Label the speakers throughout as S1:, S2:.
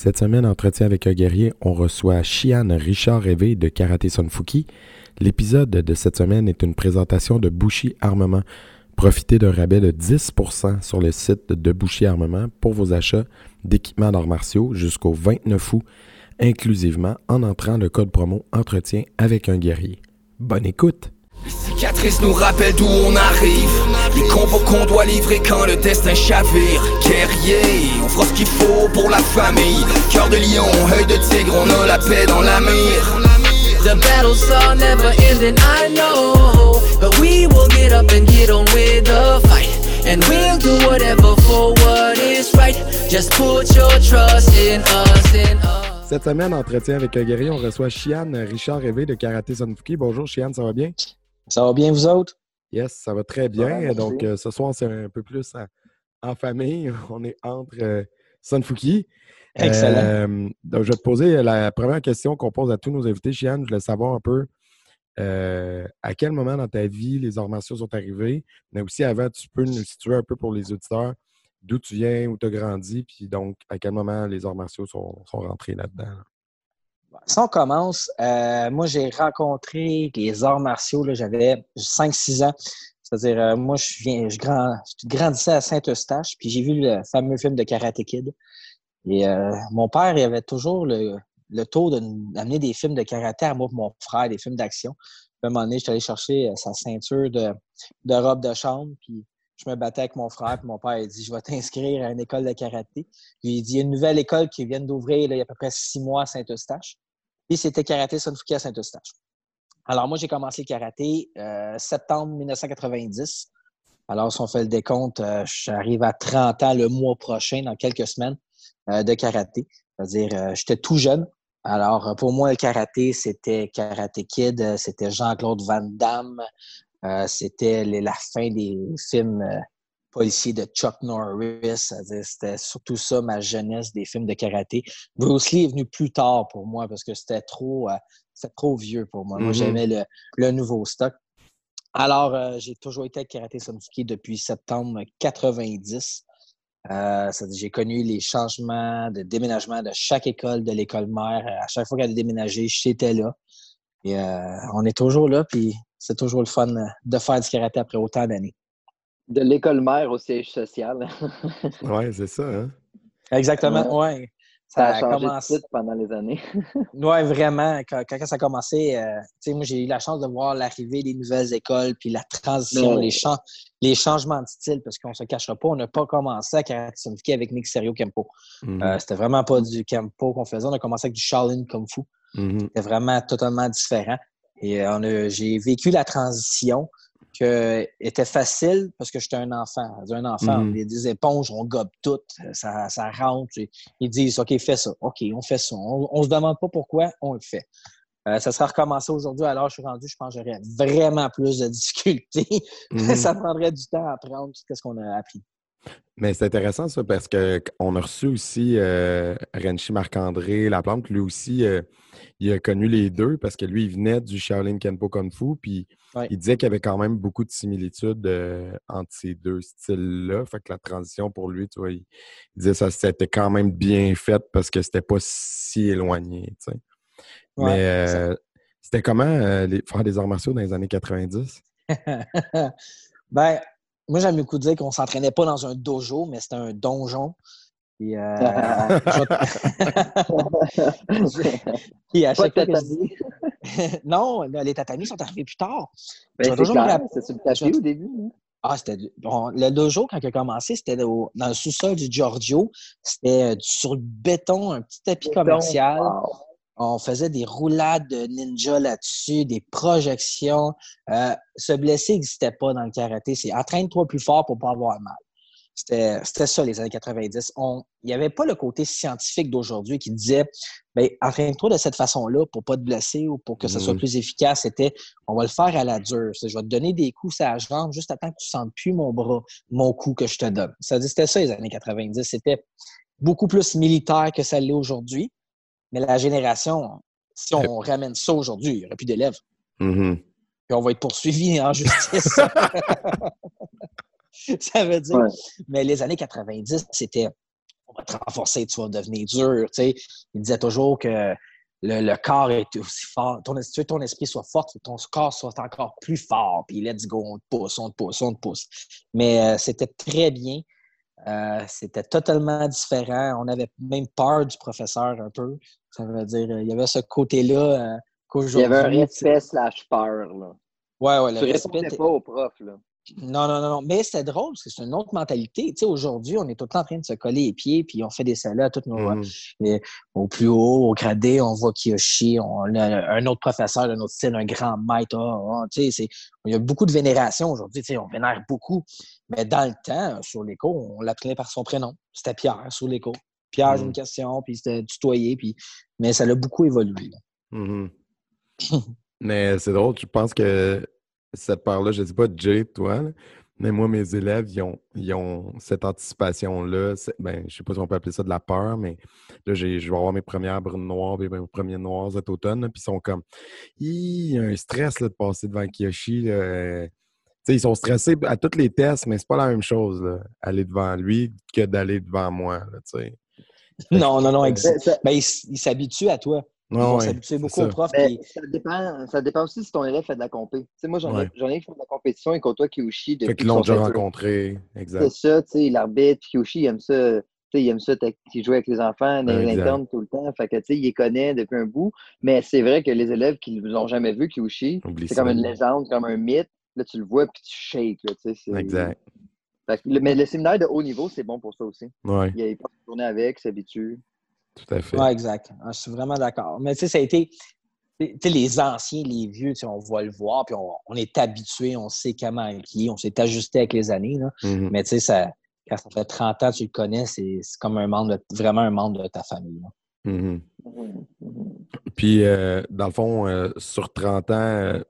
S1: Cette semaine, entretien avec un guerrier, on reçoit Shian Richard Révé de Karaté Sunfuki. L'épisode de cette semaine est une présentation de Bushi Armement. Profitez d'un rabais de 10% sur le site de Bushi Armement pour vos achats d'équipements d'arts martiaux jusqu'au 29 août, inclusivement en entrant le code promo Entretien avec un guerrier. Bonne écoute!
S2: Les nous rappellent d'où on arrive Les combos qu'on doit livrer quand le destin chavire. Guerrier, on fera ce qu'il faut pour la famille. Cœur de lion, œil de tigre, on a la paix dans la mire.
S3: The battles are never ending, I know. But we will get up and get on with the fight. And we'll do whatever for what is right. Just put your trust in us, in us.
S1: Cette semaine, entretien avec un guerrier, on reçoit Shian Richard Révé de Karaté Sunfuki. Bonjour Shian, ça va bien?
S4: Ça va bien, vous autres?
S1: Yes, ça va très bien.
S4: Ouais.
S1: Donc, euh, ce soir, c'est un peu plus en, en famille. On est entre euh, Sunfuki.
S4: Excellent.
S1: Euh, donc, je vais te poser la première question qu'on pose à tous nos invités. Chiane, je voulais savoir un peu à quel moment dans ta vie les arts martiaux sont arrivés, mais aussi avant, tu peux nous situer un peu pour les auditeurs d'où tu viens, où tu as grandi, puis donc à quel moment les arts martiaux sont, sont rentrés là-dedans. là?
S4: Si on commence, euh, moi, j'ai rencontré les arts martiaux, j'avais 5-6 ans. C'est-à-dire, euh, moi, je, viens, je, grand, je grandissais à Saint-Eustache, puis j'ai vu le fameux film de Karate Kid. Et euh, mon père, il avait toujours le, tour d'amener des films de karaté à moi mon frère, des films d'action. À un moment donné, je suis allé chercher euh, sa ceinture de, de robe de chambre, puis je me battais avec mon frère, puis mon père a dit Je vais t'inscrire à une école de karaté. Puis il dit Il y a une nouvelle école qui vient d'ouvrir il y a à peu près six mois à Saint-Eustache. Puis c'était Karaté Sunfuki à Saint-Eustache. Alors moi, j'ai commencé le karaté euh, septembre 1990. Alors, si on fait le décompte, euh, j'arrive à 30 ans le mois prochain, dans quelques semaines, euh, de karaté. C'est-à-dire, euh, j'étais tout jeune. Alors, pour moi, le karaté, c'était Karate Kid, c'était Jean-Claude Van Damme, c'était les- la fin des films euh, policiers de Chuck Norris. C'était surtout ça, ma jeunesse des films de karaté. Bruce Lee est venu plus tard pour moi parce que c'était trop, euh, c'était trop vieux pour moi. Moi,
S1: Mhm.
S4: j'aimais le, le nouveau stock. Alors, euh, j'ai toujours été avec Karaté Sunfuki depuis septembre 90. Euh, c'est-à-dire, j'ai connu les changements de déménagement de chaque école, de l'école mère. À chaque fois qu'elle a déménagé, j'étais là. Et euh, on est toujours là, puis c'est toujours le fun euh, de faire du karaté après autant d'années.
S5: De l'école mère au siège social.
S1: Ouais, c'est ça. Hein?
S4: Exactement, ouais.
S5: Ça a
S4: a
S5: changé
S4: commencé-
S5: de titre pendant les années.
S4: Oui, vraiment. Quand, quand ça a commencé, euh, tu sais, moi, j'ai eu la chance de voir l'arrivée des nouvelles écoles, puis la transition, les, chan- les changements de style, parce qu'on se cachera pas, on n'a pas commencé à Sunfuki avec Nick Serio Kempo.
S1: Mhm.
S4: Euh, c'était vraiment pas du Kempo qu'on faisait. On a commencé avec du Shaolin Kung Fu.
S1: Mhm.
S4: C'était vraiment totalement différent. Et euh, on a- j'ai vécu la transition que était facile parce que j'étais un enfant. Un enfant,
S1: Mhm.
S4: on a des éponges, on gobe tout, ça, ça rentre. Ils disent OK, fais ça. OK, on fait ça. On, on se demande pas pourquoi, on le fait. Euh, ça sera recommencé aujourd'hui. Alors, je suis rendu, je pense que j'aurais vraiment plus de difficultés.
S1: Mhm.
S4: ça prendrait du temps à apprendre tout ce qu'on a appris.
S1: Mais c'est intéressant ça parce que on a reçu aussi euh, Renchi Marc-André Laplante. Lui aussi, euh, il a connu les deux parce que lui, il venait du Shaolin Kenpo Kung Fu. Puis
S4: Ouais.
S1: il disait qu'il y avait quand même beaucoup de similitudes euh, entre ces deux styles-là. Fait que la transition pour lui, tu vois, il, il disait ça c'était quand même bien fait parce que c'était pas si éloigné. tu sais.
S4: Ouais,
S1: Mais c'était comment les, faire des arts martiaux dans les années 90?
S4: ben, moi, j'aime beaucoup dire qu'on s'entraînait pas dans un dojo, mais c'était un donjon. Puis, euh, Puis à
S5: Pas
S4: chaque fois que je non, les tatamis sont arrivés plus tard.
S5: Ben, c'est sur le tapis au début. hein.
S4: Ah, c'était du- bon, le dojo, quand il a commencé, c'était au- dans le sous-sol du Giorgio. C'était euh, sur le béton, un petit tapis commercial.
S5: Wow.
S4: On faisait des roulades de ninja là-dessus, des projections. Euh, se blesser n'existait pas dans le karaté. C'est entraîne-toi plus fort pour pas avoir mal. C'était c'était ça, les années 90. On- Il n'y avait pas le côté scientifique d'aujourd'hui qui disait ben, entraîne-toi de cette façon-là pour pas te blesser ou pour que ça soit
S1: Mhm.
S4: plus efficace. C'était on va le faire à la dure. C'est, Je vais te donner des coups à la jambe juste à temps que tu ne sentes plus mon bras, mon coup que je te donne. Ça, C'était ça, les années 90. C'était beaucoup plus militaire que ça l'est aujourd'hui. Mais la génération, si on ramène ça aujourd'hui, il n'y aurait plus d'élèves.
S1: Mhm.
S4: Puis on va être poursuivi en justice. ça veut dire.
S5: Ouais.
S4: Mais les années 90, c'était. On va te renforcer, tu vas devenir dur. Tu sais. Il disait toujours que le, le corps est aussi fort. Ton, tu veux que ton esprit soit fort, ton corps soit encore plus fort. Puis let's go, on te pousse, on te pousse, on te pousse. Mais euh, c'était très bien. Euh, c'était totalement différent. On avait même peur du professeur un peu. Ça veut dire, euh, il y avait ce côté-là euh,
S5: Il y
S4: qu'aujourd'hui.
S5: avait un respect slash peur. Là.
S4: Ouais, ouais, le
S5: Tu
S4: respect.
S5: répondais pas au prof. Là.
S4: Non, non, non, non. Mais c'était drôle parce que c'est une autre mentalité. Tu sais, aujourd'hui, on est tout le temps en train de se coller les pieds, puis on fait des salades à toutes nos,
S1: Mhm.
S4: et au plus haut, au gradé, on voit Kiyoshi, on a un autre professeur d'un autre style, un grand maître. ah, ah, tu sais, c'est- il y a beaucoup de vénération aujourd'hui, tu sais, on vénère beaucoup. Mais dans le temps, sur l'écho, on l'appelait par son prénom. C'était Pierre sur l'écho. Pierre, j'ai
S1: Mm.
S4: une question, puis c'était tutoyé, puis... mais ça a beaucoup évolué.
S1: Mhm. Mais c'est drôle, je pense que cette part-là, je ne dis pas Jay, toi, là, mais moi, mes élèves, ils ont, ils ont cette anticipation-là. Ben, je ne sais pas si on peut appeler ça de la peur, mais là, je vais avoir mes premières brunes noires et mes premiers noirs cet automne, là, puis ils sont comme, il y a un stress là, de passer devant Kiyoshi. là, euh, ils sont stressés à tous les tests, mais c'est pas la même chose, là, aller devant lui que d'aller devant moi. là.
S4: Non, non, non, exact. Ben, il, s- il s'habitue à toi. Ils vont s'habituer beaucoup puis-
S5: ça, dépend, ça dépend aussi si ton élève fait de la compé. Moi, j'en ai, ai qui font de la compétition et côtoient Kiyoshi depuis
S1: Fait qu'ils l'ont déjà rencontré.
S5: C'est ça, tu sais, l'arbitre, puis Kiyoshi, il aime ça. Tu sais, il aime ça qu'il joue avec les enfants, dans
S1: Exact.
S5: l'interne tout le temps. Fait que, tu sais, il les connaît depuis un bout. Mais c'est vrai que les élèves qui ne l'ont jamais vu, Kiyoshi,
S1: Oublie
S5: c'est comme une légende, comme un mythe. Là, tu le vois, puis tu shakes, là,
S1: Exact.
S5: Fait que le- mais le séminaire de haut niveau, c'est bon pour ça aussi.
S1: Oui,
S5: Il, il passe une journée avec, il s'habitue.
S1: Tout à fait.
S4: Oui, exact. Je suis vraiment d'accord. Mais tu sais, ça a été. Tu sais, les anciens, les vieux, tu sais, on va le voir, puis on, on est habitué, on sait comment il est, on s'est ajusté avec les années. Là.
S1: Mhm.
S4: Mais tu sais, ça, quand ça fait 30 ans que tu le connais, c'est comme un membre, de- vraiment un membre de ta famille. là.
S1: Mhm.
S5: Mhm, mhm.
S1: Puis, euh, dans le fond, euh, sur 30 ans, euh,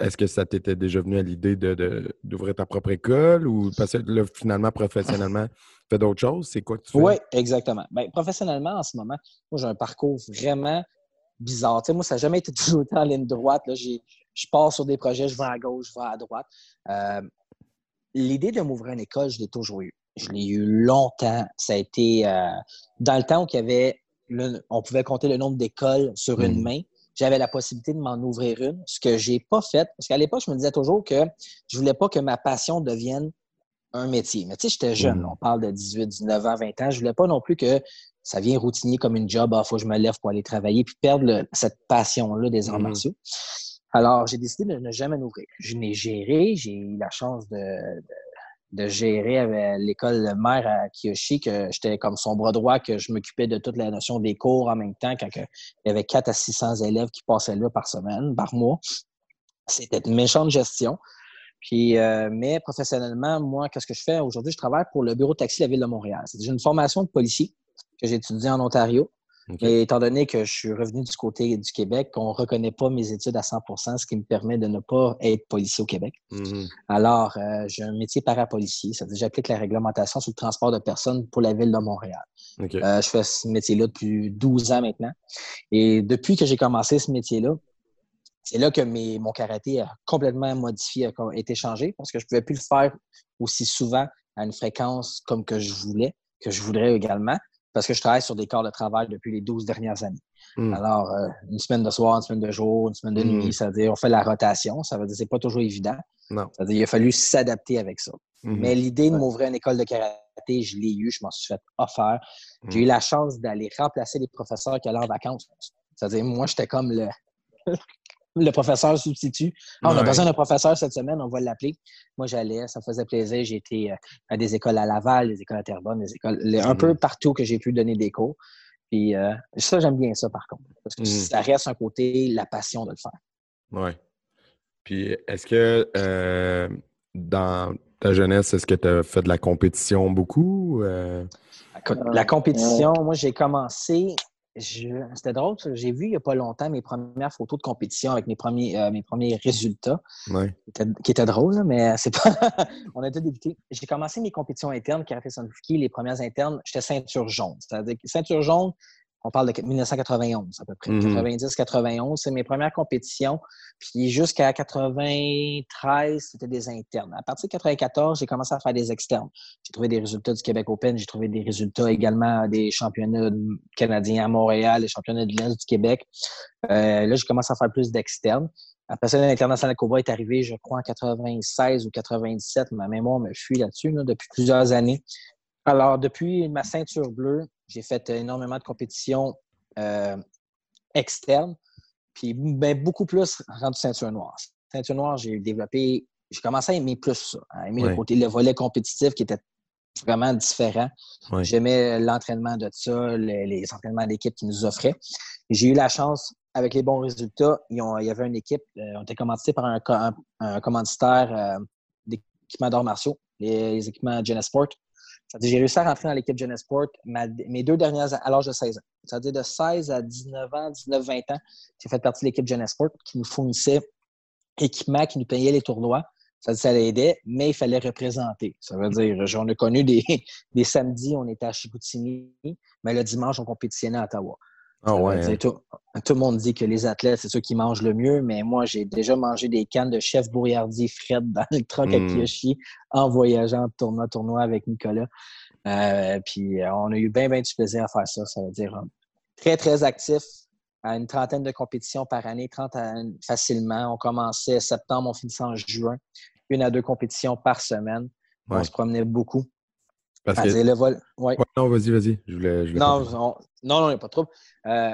S1: est-ce que ça t'était déjà venu à l'idée de, de- d'ouvrir ta propre école ou parce que là, finalement, professionnellement, tu fais d'autres choses? C'est quoi que tu fais?
S4: Oui, exactement. Ben, professionnellement, en ce moment, moi, j'ai un parcours vraiment bizarre. Tu sais, moi, ça n'a jamais été toujours été en ligne droite. Là. Je pars sur des projets, je vais à gauche, je vais à droite. Euh, L'idée de m'ouvrir une école, je l'ai toujours eu. Je l'ai eu longtemps. Ça a été euh, dans le temps où il y avait le- on pouvait compter le nombre d'écoles sur une
S1: Mhm.
S4: main. J'avais la possibilité de m'en ouvrir une, ce que j'ai pas fait. Parce qu'à l'époque, je me disais toujours que je voulais pas que ma passion devienne un métier. Mais tu sais, j'étais jeune.
S1: Mhm.
S4: On parle de 18, 19 ans, 20 ans. Je voulais pas non plus que ça vienne routinier comme une job. Il faut que je me lève pour aller travailler puis perdre le- cette passion-là des arts
S1: Mhm.
S4: martiaux. Alors, j'ai décidé de ne jamais m'ouvrir. Je n'ai géré. J'ai eu la chance de, de, de gérer avec l'école mère à Kiyoshi, que j'étais comme son bras droit, que je m'occupais de toute la notion des cours en même temps, quand il y avait 4 à 600 élèves qui passaient là par semaine, par mois. C'était une méchante gestion. Puis, euh, mais professionnellement, moi, qu'est-ce que je fais? Aujourd'hui? Je travaille pour le bureau de taxi de la Ville de Montréal. C'est une formation de policier que j'ai étudiée en Ontario.
S1: OK.
S4: Mais étant donné que je suis revenu du côté du Québec, on ne reconnaît pas mes études à 100% ce qui me permet de ne pas être policier au Québec.
S1: Mhm.
S4: Alors, euh, j'ai un métier parapolicier. Ça veut dire que j'applique la réglementation sur le transport de personnes pour la Ville de Montréal. Euh, je fais ce métier-là depuis 12 ans maintenant. Et depuis que j'ai commencé ce métier-là, c'est là que mes, mon karaté a complètement modifié, a été changé parce que je ne pouvais plus le faire aussi souvent à une fréquence comme que je voulais, que je voudrais également, parce que je travaille sur des corps de travail depuis les 12 dernières années.
S1: Mhm.
S4: Alors, euh, une semaine de soir, une semaine de jour, une semaine de
S1: Mm.
S4: nuit, ça veut dire on fait la rotation. Ça veut dire que c'est pas toujours évident.
S1: Non.
S4: Ça veut dire qu'il a fallu s'adapter avec ça.
S1: Mhm.
S4: Mais l'idée de m'ouvrir une école de karaté, je l'ai eu, je m'en suis fait offert. J'ai eu la chance d'aller remplacer les professeurs qui allaient en vacances. C'est-à-dire, moi, j'étais comme le, le professeur substitut. Ah, on a
S1: Ouais.
S4: besoin d'un professeur cette semaine, on va l'appeler. Moi, j'allais, ça me faisait plaisir. J'ai été euh, à des écoles à Laval, des écoles à Terrebonne, des écoles, les- un
S1: Mhm.
S4: peu partout que j'ai pu donner des cours. Puis euh, ça, j'aime bien ça, par contre. Parce que
S1: Mhm.
S4: ça reste un côté, la passion de le faire.
S1: Oui. Puis, est-ce que euh, dans ta jeunesse, est-ce que tu as fait de la compétition beaucoup? euh?
S4: La compétition, moi, j'ai commencé. C'était drôle, j'ai vu il n'y a pas longtemps mes premières photos de compétition avec mes premiers, euh, mes premiers résultats,
S1: Ouais.
S4: qui étaient, qui étaient drôles, mais c'est pas. On a tout débuté. J'ai commencé mes compétitions internes, Karaté Sanfuki, les premières internes, j'étais ceinture jaune. C'est-à-dire que ceinture jaune, on parle de 1991 à peu près.
S1: Mhm.
S4: 90-91, c'est mes premières compétitions. Puis jusqu'à 93, c'était des internes. À partir de 94, j'ai commencé à faire des externes. J'ai trouvé des résultats du Québec Open, j'ai trouvé des résultats également des championnats canadiens à Montréal, les championnats de l'Est du Québec. Euh, là, j'ai commencé à faire plus d'externes. Après ça, l'International Cowboy est arrivé, je crois, en 96 ou 97. Ma mémoire me fuit là-dessus là, depuis plusieurs années. Alors, depuis ma ceinture bleue, j'ai fait énormément de compétitions euh, externes, puis ben, beaucoup plus rendu ceinture noire. Ceinture noire, j'ai développé, j'ai commencé à aimer plus ça, à aimer le côté, le volet compétitif qui était vraiment différent. J'aimais l'entraînement de ça, le- les entraînements d'équipe qu'ils nous offraient. J'ai eu la chance, avec les bons résultats, ils ont- il y avait une équipe, euh, on était commandité par un, co- un- un commanditaire euh, d'équipements d'arts martiaux, les, les équipements Genesport. J'ai réussi à rentrer dans l'équipe Genesport ma- mes deux dernières à l'âge de 16 ans. C'est-à-dire de 16 à 19 ans, 19-20 ans, j'ai fait partie de l'équipe Genesport qui nous fournissait équipements, qui nous payait les tournois. Ça, ça l'aidait, mais il fallait représenter. Ça veut dire, j'en ai connu des, des samedis, on était à Chicoutimi, mais le dimanche, on compétitionnait à Ottawa.
S1: Ah ouais.
S4: dire, tout, tout le monde dit que les athlètes, c'est ceux qui mangent le mieux, mais moi, j'ai déjà mangé des cannes de chef bourriardier Fred dans le truck à
S1: Mm.
S4: Kiyoshi en voyageant de tournoi à tournoi avec Nicolas. Euh, puis euh, on a eu bien, bien du plaisir à faire ça. Ça veut dire euh, très, très actif. À une trentaine de compétitions par année, 30 à- facilement. On commençait septembre, on finissait en juin. Une à deux compétitions par semaine.
S1: Ouais.
S4: On se promenait beaucoup.
S1: Parce
S4: À
S1: que...
S4: dire le vol. Ouais.
S1: Ouais, non, vas-y, vas-y. Je voulais, je voulais
S4: Non, on- non, non, il n'y a pas de trouble. Euh,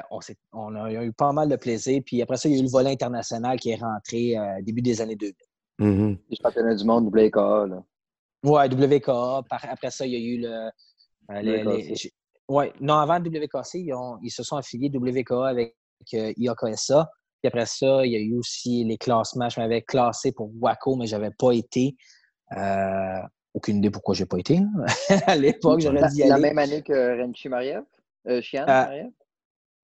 S4: on, a eu pas mal de plaisir. Puis après ça, il y a eu le volet international qui est rentré euh, début des années 2000.
S1: Mhm.
S5: Les championnats du monde, WKA, là.
S4: Ouais, WKA. Par- après ça, il y a eu le. euh, les- les- ouais, non, avant WKC, ils, ont- ils se sont affiliés WKA avec euh, IAKSA. Puis après ça, il y a eu aussi les classements. Je m'avais classé pour WACO, mais je n'avais pas été. Euh, aucune idée pourquoi je n'ai pas été. à l'époque, j'aurais y
S5: la
S4: aller.
S5: même année que Renchi Mariev? Euh, Chian
S4: Euh,
S5: Mariev?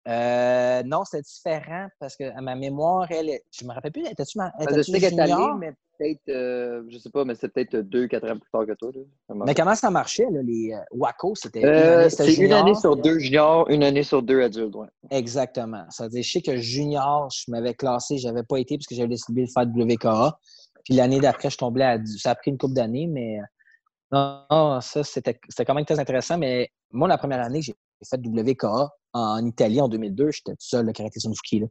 S4: Euh, non, c'était différent parce que à ma mémoire, elle, est- je me rappelle plus, étais-tu ma-
S5: je sais qu'elle est allée,
S4: junior?
S5: mais peut-être, euh, je sais pas, mais c'est peut-être deux, quatre ans plus tard que toi. Là.
S4: Mais comment ça marchait, là, les WACO? C'était une
S5: Euh,
S4: année,
S5: c'est une sur deux juniors, une année sur deux adultes. Ouais.
S4: Exactement. Ça veut dire, je sais que junior, je m'avais classé, je n'avais pas été parce que j'avais décidé de faire WKA. Puis l'année d'après, je tombais à. Ça a pris une couple d'années, mais non, non, ça, c'était c'était quand même très intéressant. Mais moi, la première année, j'ai fait WKA en Italie en 2002. J'étais tout seul, le karaté Sunfuki. là.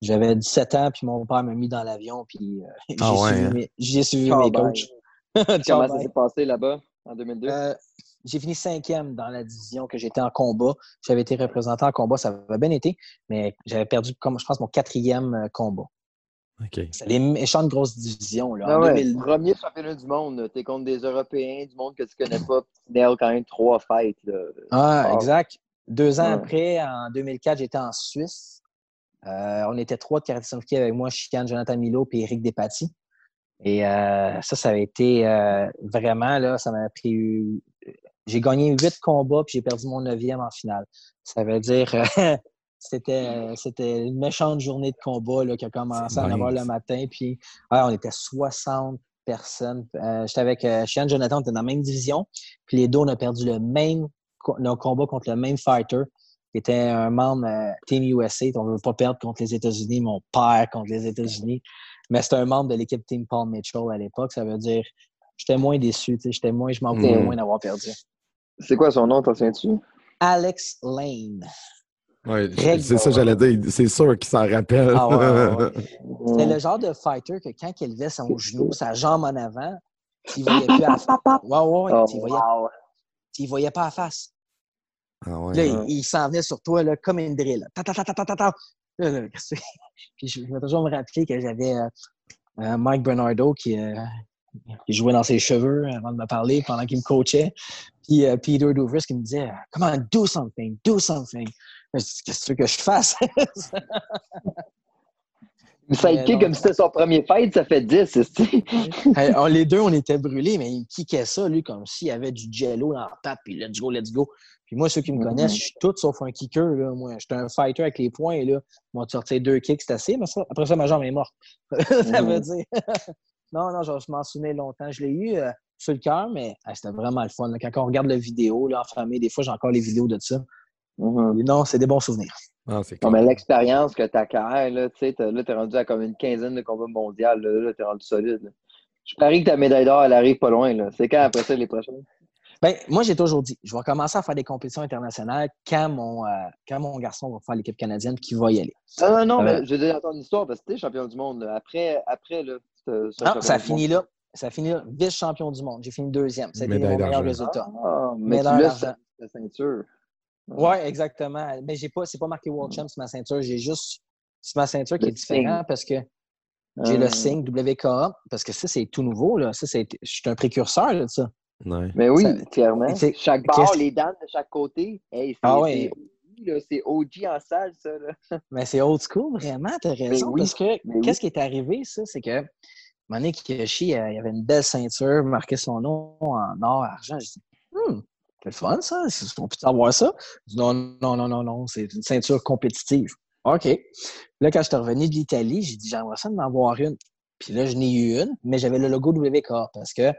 S4: J'avais 17 ans, puis mon père m'a mis dans l'avion, puis euh, j'ai
S1: Ah ouais,
S4: suivi,
S1: hein?
S4: mes, j'ai suivi mes coachs.
S5: Comment ça s'est passé là-bas en 2002?
S4: Euh, j'ai fini cinquième dans la division que j'étais en combat. J'avais été représenté en combat, ça avait bien été, mais j'avais perdu, comme je pense, mon quatrième euh, combat. C'est les méchantes grosses divisions. Là,
S5: Ah
S4: en
S5: ouais,
S4: 2000.
S5: Premier championnat du monde. Tu es contre des Européens, du monde que tu connais pas. puis Tu nails quand même trois fights. Là.
S4: Ah,
S5: Ah.
S4: exact. Deux ans
S5: Ouais.
S4: après, en 2004, j'étais en Suisse. Euh, on était trois de karaté avec moi, Chicane, Jonathan Milo et Eric Despatie. Et euh, ça, ça avait été euh, vraiment, là, ça m'a pris. J'ai gagné huit combats puis j'ai perdu mon neuvième en finale. Ça veut dire, euh, c'était, c'était une méchante journée de combat là, qui a commencé à 9 h le matin. Puis ouais, on était 60 personnes. Euh, j'étais avec euh, Jonathan, on était dans la même division. Puis les deux, on a perdu le même le combat contre le même fighter, qui était un membre euh, Team USA. On ne veut pas perdre contre les États-Unis, mais on perd contre les États-Unis. Mais c'est un membre de l'équipe Team Paul Mitchell à l'époque. Ça veut dire j'étais moins déçu. tu sais, J'étais moins, je m'en voulais
S1: Mm.
S4: moins d'avoir perdu.
S5: C'est quoi son nom, t'en souviens-tu?
S4: Alex Lane.
S1: C'est ça, j'allais dire. C'est sûr qu'il s'en rappelle.
S4: Ah ouais, ouais, ouais. C'est le genre de fighter que quand il levait son genou, sa jambe en avant, il voyait plus à face. Ouais, ouais,
S5: Oh,
S4: il voyait,
S5: wow.
S4: il voyait pas à face.
S1: Ah ouais.
S4: Là,
S5: Ouais.
S4: il, il s'en venait sur toi là, comme une drill. Ta, ta, ta, ta, ta, ta, ta. Là, là, qu'est-ce que c'est? Puis je je vais toujours me rappeler que j'avais euh, euh, Mike Bernardo qui, euh, qui jouait dans ses cheveux avant de me parler pendant qu'il me coachait. Puis euh, Peter Duvris qui me disait Come on, do something, do something. Je dis, Qu'est-ce que tu veux que je fasse?
S5: Le sidekick, comme si c'était son premier fight, ça fait 10, c'est
S4: les deux, on était brûlés, mais il kickait ça, lui, comme s'il y avait du jello dans la patte, puis let's go, let's go. Puis moi, ceux qui me
S5: Mhm.
S4: connaissent, je suis tout sauf un kicker, là. Moi, j'étais un fighter avec les poings, là. Moi, tu sortais deux kicks, c'est assez, mais ça, après ça, ma jambe est morte. ça veut
S5: Mhm.
S4: dire. non, non, je, je m'en souvenais longtemps. Je l'ai eu euh, sur le cœur, mais c'était vraiment le fun. là. Quand on regarde la vidéo, là, en famille, des fois, j'ai encore les vidéos de ça.
S5: Mhm.
S4: Non, c'est des bons souvenirs.
S1: Ah, c'est
S5: Non, mais l'expérience que tu acquiers, là, tu sais, t'as- là, t'es rendu à comme une quinzaine de combats mondiaux, là, là t'es rendu solide. là. Je parie que ta médaille d'or, elle arrive pas loin, là. C'est quand après ça, les prochaines?
S4: Ben, moi, j'ai toujours dit, je vais commencer à faire des compétitions internationales quand mon, euh, quand mon garçon va faire l'équipe canadienne qui va y aller.
S5: Non, non, non,
S4: Euh,
S5: mais je veux dire dans ton histoire, parce que tu es champion du monde, là. Après, après, là, ce- ce
S4: Non, ça a
S5: du
S4: fini
S5: monde.
S4: là. Ça a fini là. Vice-champion du monde. J'ai fini deuxième. C'était mon meilleur résultat.
S5: Ah, mais tu ta ceinture.
S4: Oui, exactement. Mais j'ai pas, c'est pas marqué World Champ sur ma ceinture. J'ai juste sur ma ceinture qui
S5: Le
S4: est différent
S5: signe.
S4: parce que j'ai le signe WKA, parce que ça, c'est tout nouveau. Là. Ça, c'est, je suis un précurseur là, de ça.
S1: Ouais.
S5: Mais oui,
S4: Ça-
S5: clairement.
S4: c'est-
S5: Chaque barre,
S4: qu'est-ce-
S5: les dames de chaque côté, hey, c'est
S4: Ah ouais.
S5: c'est OG, là, c'est OG en salle, ça. Là.
S4: Mais c'est old school, vraiment, t'as raison.
S5: oui,
S4: parce que
S5: mais oui.
S4: qu'est-ce qui est arrivé, ça, c'est que Mané Kiyoshi, euh, il avait une belle ceinture, marqué son nom en or, argent. Dit, hmm, c'est le fun, ça. On peut savoir ça? Non, non, non, non, non, c'est une ceinture compétitive. OK. Là, quand je suis revenu de l'Italie, j'ai dit, j'aimerais ça d'en avoir une. Puis là, je n'ai eu une, mais j'avais le logo WK parce que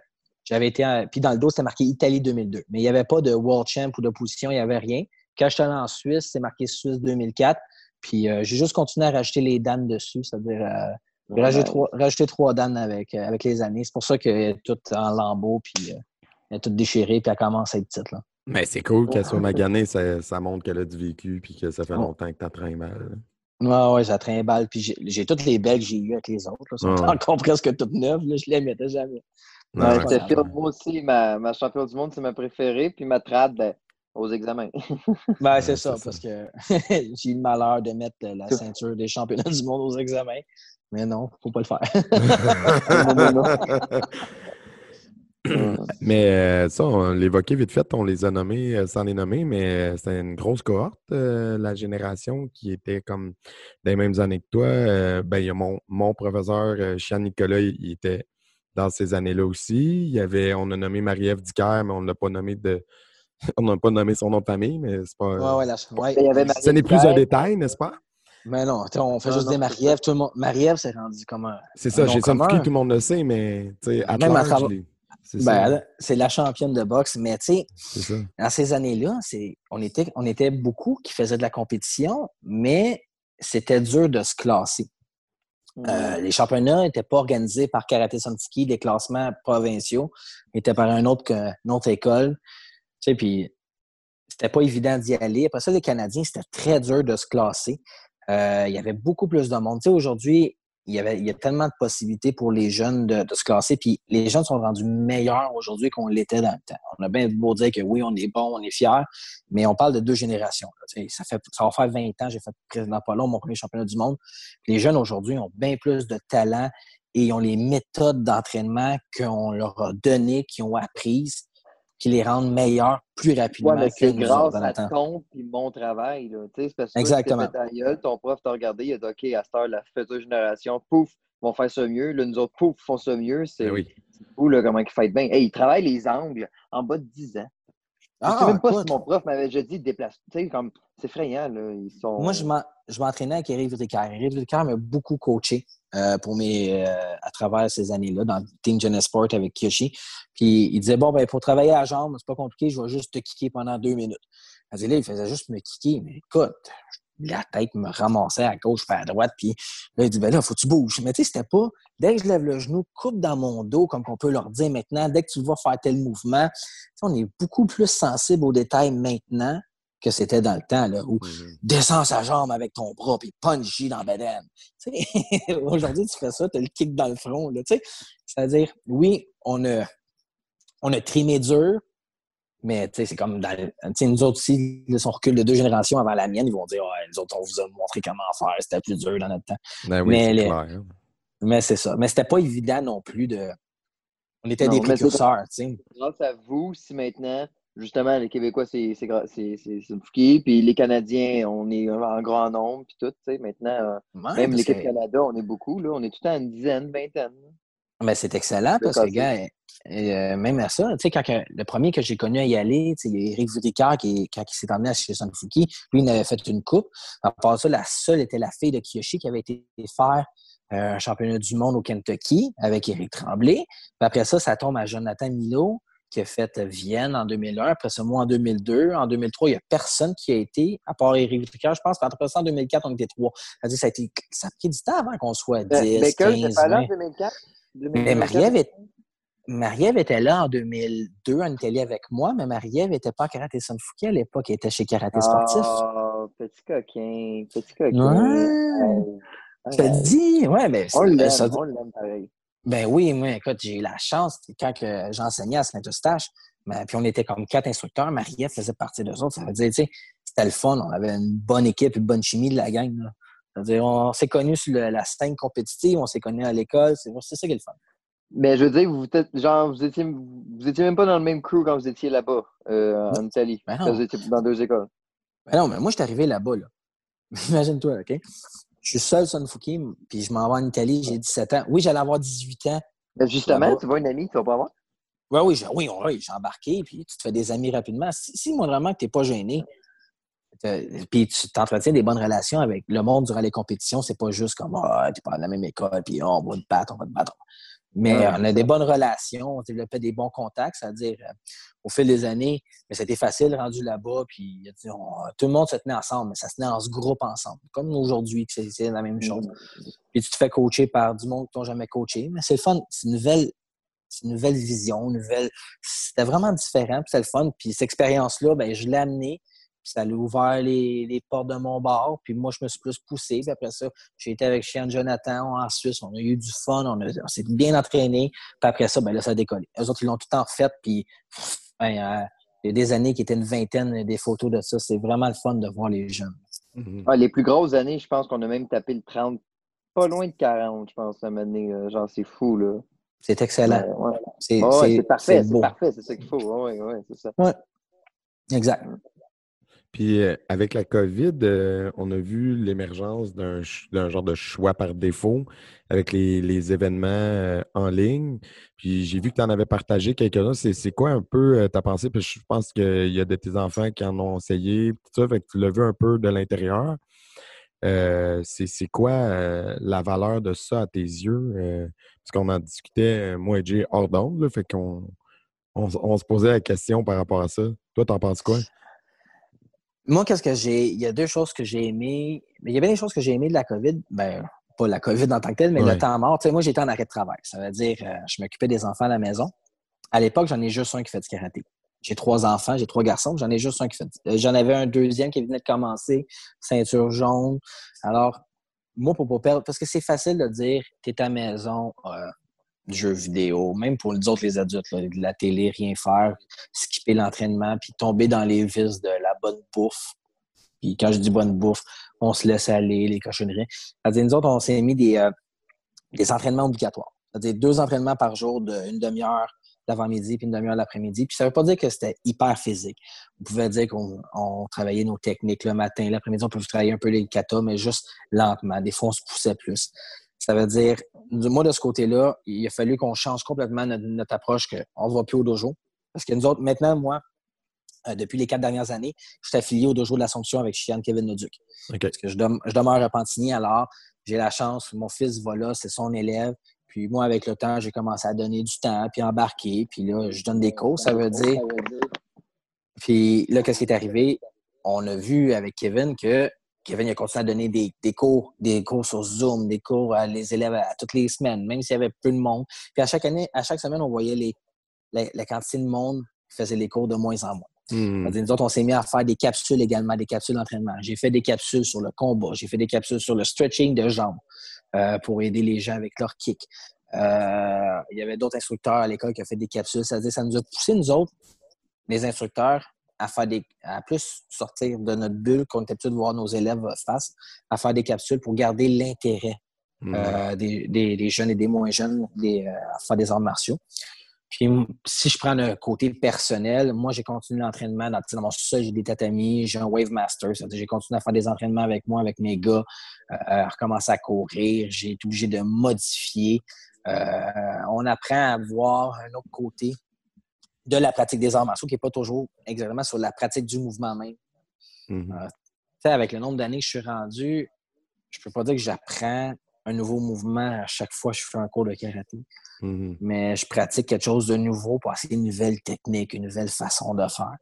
S4: j'avais été. en- Puis dans le dos, c'était marqué Italie 2002. Mais il n'y avait pas de World Champ ou de position, il n'y avait rien. Quand je suis allé en Suisse, c'est marqué Suisse 2004. Puis euh, j'ai juste continué à rajouter les dames dessus, c'est-à-dire euh, j'ai rajouté, trois, rajouté trois dames avec, euh, avec les années. C'est pour ça qu'elle est toute en lambeaux, puis elle est toute déchirée, puis elle commence à être petite. Là.
S1: Mais c'est cool qu'elle soit maganée, ça, ça montre qu'elle a du vécu puis que ça fait longtemps que t'entraînes mal.
S4: Ouais, ouais, j'ai trimballe. Puis j'ai- j'ai toutes les belles que j'ai eues avec les autres. Là, sont
S1: Ouais.
S4: encore presque toutes neuves. Là, je les mettais jamais.
S1: Non,
S5: Ouais,
S1: ouais,
S5: moi aussi, ma, ma championne du monde, c'est ma préférée. Puis ma trad, ben, aux examens.
S4: Ben, c'est ça, parce que j'ai eu le malheur de mettre la ceinture des championnats du monde aux examens. Mais non, faut pas le faire.
S1: Mais euh, ça, on l'évoquait vite fait, on les a nommés euh, sans les nommer, mais euh, c'était une grosse cohorte, euh, la génération qui était comme des mêmes années que toi. Euh, ben, il y a mon, mon professeur, euh, Chian Nicolas, il, il était dans ces années-là aussi. Il y avait, on a nommé Marie-Ève Dicker, mais on n'a pas nommé de. On n'a pas nommé son nom de famille, mais c'est pas.
S4: ouais, ouais, la... ouais.
S5: Il y avait
S1: Ce n'est plus un détail, n'est-ce pas?
S4: Mais non, on fait
S5: Non,
S4: juste
S5: non,
S4: des
S5: c'est
S4: Marie-Ève. Tout le monde... Marie-Ève s'est rendu comme un.
S1: C'est ça, j'ai. Fouki, tout le monde le sait, mais tu sais, à
S4: Même à travers-
S1: c'est
S4: Ben, c'est la championne de boxe, mais tu sais, dans ces années-là, c'est, on, était, on était beaucoup qui faisaient de la compétition, mais c'était dur de se classer. Euh, les championnats n'étaient pas organisés par Karaté Santuki, des classements provinciaux, étaient par un autre, que- une autre école. Tu sais, puis c'était pas évident d'y aller. Après ça, les Canadiens, c'était très dur de se classer. Euh, il y avait beaucoup plus de monde. Tu sais, aujourd'hui, il y, a tellement de possibilités pour les jeunes de, se classer. Puis les jeunes sont rendus meilleurs aujourd'hui qu'on l'était dans le temps. On a bien beau dire que oui, on est bon, on est fiers, mais on parle de deux générations. ça, fait, ça va faire 20 ans, j'ai fait président long, mon premier championnat du monde. Les jeunes aujourd'hui ont bien plus de talent et ont les méthodes d'entraînement qu'on leur a données, qu'ils ont apprises, qui les rendent meilleurs plus rapidement
S5: Ouais,
S4: que
S5: c'est
S4: nous autres
S5: grâce à ton et mon travail. Là. Tu sais, C'est parce que
S4: Exactement.
S5: ta gueule, ton prof t'a regardé, il a dit OK, à cette heure, la future génération, pouf, vont faire ça mieux. Là, nous autres, pouf, font ça mieux. C'est
S1: Ben oui.
S5: fou là, comment ils font bien. Hey, ils travaillent les angles en bas de 10 ans. Je sais
S4: Ah,
S5: même pas si mon prof m'avait déjà dit déplace. Tu sais, comme c'est effrayant. Là. Ils sont...
S4: Moi, je m'en- je m'entraînais avec Eric Ricard. Eric Ricard m'a beaucoup coaché euh, pour mes, euh, à travers ces années-là dans Team Genesis Sport avec Kyoshi. Puis il disait Bon, ben, pour travailler à la jambe, c'est pas compliqué, je vais juste te kicker pendant deux minutes. Là, il faisait juste me kicker. Mais écoute, la tête me ramassait à gauche à droite. Puis là, il dit Ben là, faut que tu bouges. Mais tu sais, c'était pas dès que je lève le genou, coupe dans mon dos, comme qu'on peut leur dire maintenant, dès que tu vas faire tel mouvement. On est beaucoup plus sensible aux détails maintenant que c'était dans le temps, là, où descends sa jambe avec ton bras puis punch dans la Aujourd'hui, tu fais ça, tu as le kick dans le front. Là, tu sais. C'est-à-dire, oui, on a, on a trimé dur, mais tu sais, c'est comme dans, le- tu sais, nous autres aussi, là, si on recule de deux générations avant la mienne, ils vont dire ouais, nous autres, on vous a montré comment faire, c'était plus dur dans notre temps.
S1: Ben oui,
S4: Mais
S1: c'est
S4: les-
S1: clair.
S4: Mais c'est ça. Mais c'était pas évident non plus de. On était
S5: Non,
S4: des précurseurs, tu sais.
S5: grâce à vous, si maintenant, justement, les Québécois, c'est c'est gra- c'est- c'est- c'est une fouquille, puis les Canadiens, on est en grand nombre, puis tout, tu sais, maintenant, euh,
S4: Ouais,
S5: même l'équipe Canada, on est beaucoup, là, on est tout le temps une dizaine, vingtaine.
S4: Mais c'est excellent parce que, gars, euh, même à ça, tu sais, quand que- le premier que j'ai connu à y aller, tu sais, Vudicard, qui, quand il s'est emmené à chez Sanfuki, lui, il avait fait une coupe. À part ça, la seule était la fille de Kiyoshi qui avait été faire euh, un championnat du monde au Kentucky avec Eric Tremblay. Puis après ça, ça tombe à Jonathan Milo, qui a fait Vienne en 2001. Après ça, moi en 2002. En 2003, il n'y a personne qui a été, à part Eric Ricard, je pense. Après ça, en 2004, on était trois. Ça, ça, a, été, ça a pris du temps avant qu'on soit 10,
S5: mais
S4: 15,
S5: pas là en
S4: 20.
S5: 2004?
S4: Mais Marie-Ève est- était là en 2002 en Italie avec moi, mais Marie-Ève n'était pas à Karaté Sunfuki à l'époque. Elle était chez Karaté Sportif.
S5: Oh, petit coquin, petit coquin.
S4: Ouais. Je te dis, ouais, mais
S5: On
S4: c'est-
S5: l'aime,
S4: ça-
S5: pareil.
S4: Ben oui, moi, écoute, j'ai eu la chance quand que j'enseignais à Saint-Eustache, ben, puis on était comme quatre instructeurs, Marie-Ève faisait partie d'eux autres. Ça veut dire, tu sais, c'était le fun, on avait une bonne équipe, une bonne chimie de la gang. là. On s'est connus sur le- la scène compétitive, on s'est connus à l'école, c'est c'est ça qui est le fun.
S5: Mais je veux dire, vous êtes, genre, vous étiez, vous étiez même pas dans le même crew quand vous étiez là-bas, euh, en Italie.
S4: Ben
S5: Vous étiez dans deux écoles.
S4: Ben non, mais moi, je suis arrivé là-bas, là. Imagine-toi, OK? Je suis seul Sunfuki, puis je m'en vais en Italie, j'ai 17 ans. Oui, j'allais avoir 18 ans.
S5: Mais justement,
S4: Là-bas.
S5: tu vois une amie, tu vas pas voir.
S4: Ouais, oui, oui, oui, j'ai embarqué, puis tu te fais des amis rapidement. Si, si moindrement que tu n'es pas gêné, puis tu t'entretiens des bonnes relations avec le monde durant les compétitions, c'est pas juste comme ah, tu pas de la même école, puis oh, on va te battre, on va te battre. Mais
S5: Ouais,
S4: on a des bonnes relations, on développait des bons contacts, c'est-à-dire euh, au fil des années, mais c'était facile rendu là-bas, puis on- tout le monde se tenait ensemble, mais ça se tenait en ce groupe ensemble, comme aujourd'hui, que c'est la même chose. Puis tu te fais coacher par du monde qui t'ont jamais coaché. Mais c'est le fun. C'est une nouvelle, c'est une nouvelle vision, une nouvelle. C'était vraiment différent. Puis c'est le fun. Puis cette expérience-là, ben, je l'ai amenée. Puis ça a ouvert les, les portes de mon bar. Puis moi, je me suis plus poussé. Puis après ça, j'ai été avec Chien Jonathan en Suisse. On a eu du fun. On, a- on s'est bien entraîné. Puis après ça, ben là, ça a décollé. Eux autres, ils l'ont tout le temps refait. Puis ben, euh, il y a des années qui étaient une vingtaine des photos de ça. C'est vraiment le fun de voir les jeunes.
S1: Mhm.
S5: Ah, les plus grosses années, je pense qu'on a même tapé le 30, pas loin de 40, je pense, à donné. euh, Genre, c'est fou, là.
S4: C'est excellent.
S5: Ouais, ouais.
S4: C'est
S5: Ouais,
S4: c'est-
S5: c'est parfait,
S4: c'est
S5: parfait, c'est ça qu'il faut. Ouais, ouais, c'est ça.
S4: Exact.
S1: Puis euh, avec la COVID, euh, on a vu l'émergence d'un genre de choix par défaut avec les, les événements euh, en ligne. Puis j'ai vu que tu en avais partagé quelques-uns. C'est quoi un peu euh, ta pensée? Puis je pense qu'il y a de tes enfants qui en ont essayé, tout ça, fait que tu l'as vu un peu de l'intérieur. Euh, c'est quoi la valeur de ça à tes yeux? Parce qu'on en discutait, moi et Jay, hors d'onde, fait qu'on on se posait la question par rapport à ça. Toi, t'en penses quoi?
S4: Moi, qu'est-ce que j'ai. Il y a deux choses que j'ai aimées. Mais il y avait des choses que j'ai aimées de la COVID. Ben, pas la COVID en tant que telle, mais le temps mort. Tu sais, moi, j'étais en arrêt de travail. Ça veut dire, euh, je m'occupais des enfants à la maison. À l'époque, j'en ai juste un qui fait du karaté. J'ai trois enfants, j'ai trois garçons, j'en ai juste un qui fait. du- euh, J'en avais un deuxième qui venait de commencer, ceinture jaune. Alors, moi, pour pas perdre. Parce que c'est facile de dire, t'es à la maison, euh, jeux vidéo, même pour les autres, les adultes, de la télé, rien faire, skipper l'entraînement, puis tomber dans les vices de la bonne bouffe. Puis quand je dis bonne bouffe, on se laisse aller, les cochonneries. C'est-à-dire, nous autres, on s'est mis des, euh, des entraînements obligatoires. C'est-à-dire deux entraînements par jour d'une demi-heure l'avant-midi puis une demi-heure l'après-midi. Puis ça veut pas dire que c'était hyper physique. On pouvait dire qu'on on travaillait nos techniques le matin, l'après-midi, on peut travailler un peu les katas, mais juste lentement. Des fois, on se poussait plus. Ça veut dire, du moi, de ce côté-là, il a fallu qu'on change complètement notre, notre approche, qu'on ne va plus au dojo. Parce que nous autres, maintenant, moi, euh, depuis les quatre dernières années, je suis affilié au dojo de l'Assomption avec Chian Kevin Leduc. Parce que je, dem- je demeure à Pantigny, alors j'ai la chance, mon fils va là, c'est son élève. Puis moi, avec le temps, j'ai commencé à donner du temps, puis embarquer. Puis là, je donne des cours, ça veut dire. Puis là, qu'est-ce qui est arrivé? On a vu avec Kevin que Kevin il a continué à donner des, des cours, des cours sur Zoom, des cours à les élèves à, à toutes les semaines, même s'il y avait peu de monde. Puis à chaque année, à chaque semaine, on voyait les, la, la quantité de monde qui faisait les cours de moins en moins.
S1: Hmm.
S4: Nous autres, on s'est mis à faire des capsules également, des capsules d'entraînement. J'ai fait des capsules sur le combat, j'ai fait des capsules sur le stretching de jambes euh, pour aider les gens avec leur kick. Euh, il y avait d'autres instructeurs à l'école qui ont fait des capsules. C'est-à-dire, ça nous a poussé, nous autres, les instructeurs, à faire des, à plus sortir de notre bulle qu'on était habitué de voir nos élèves face, à faire des capsules pour garder l'intérêt
S1: Hmm.
S4: euh, des, des- des jeunes et des moins jeunes des, euh, à faire des arts martiaux. Puis si je prends le côté personnel, moi j'ai continué l'entraînement dans, dans mon j'ai des tatamis, j'ai un Wave Master, c'est-à-dire j'ai continué à faire des entraînements avec moi, avec mes gars, euh, à recommencer à courir, j'ai été obligé de modifier. Euh, on apprend à voir un autre côté de la pratique des arts martiaux qui n'est pas toujours exactement sur la pratique du mouvement même.
S1: Mhm.
S4: Tu sais, avec le nombre d'années que je suis rendu, je peux pas dire que j'apprends un nouveau mouvement à chaque fois que je fais un cours de karaté.
S1: Mhm.
S4: Mais je pratique quelque chose de nouveau pour essayer une nouvelle technique, une nouvelle façon de faire.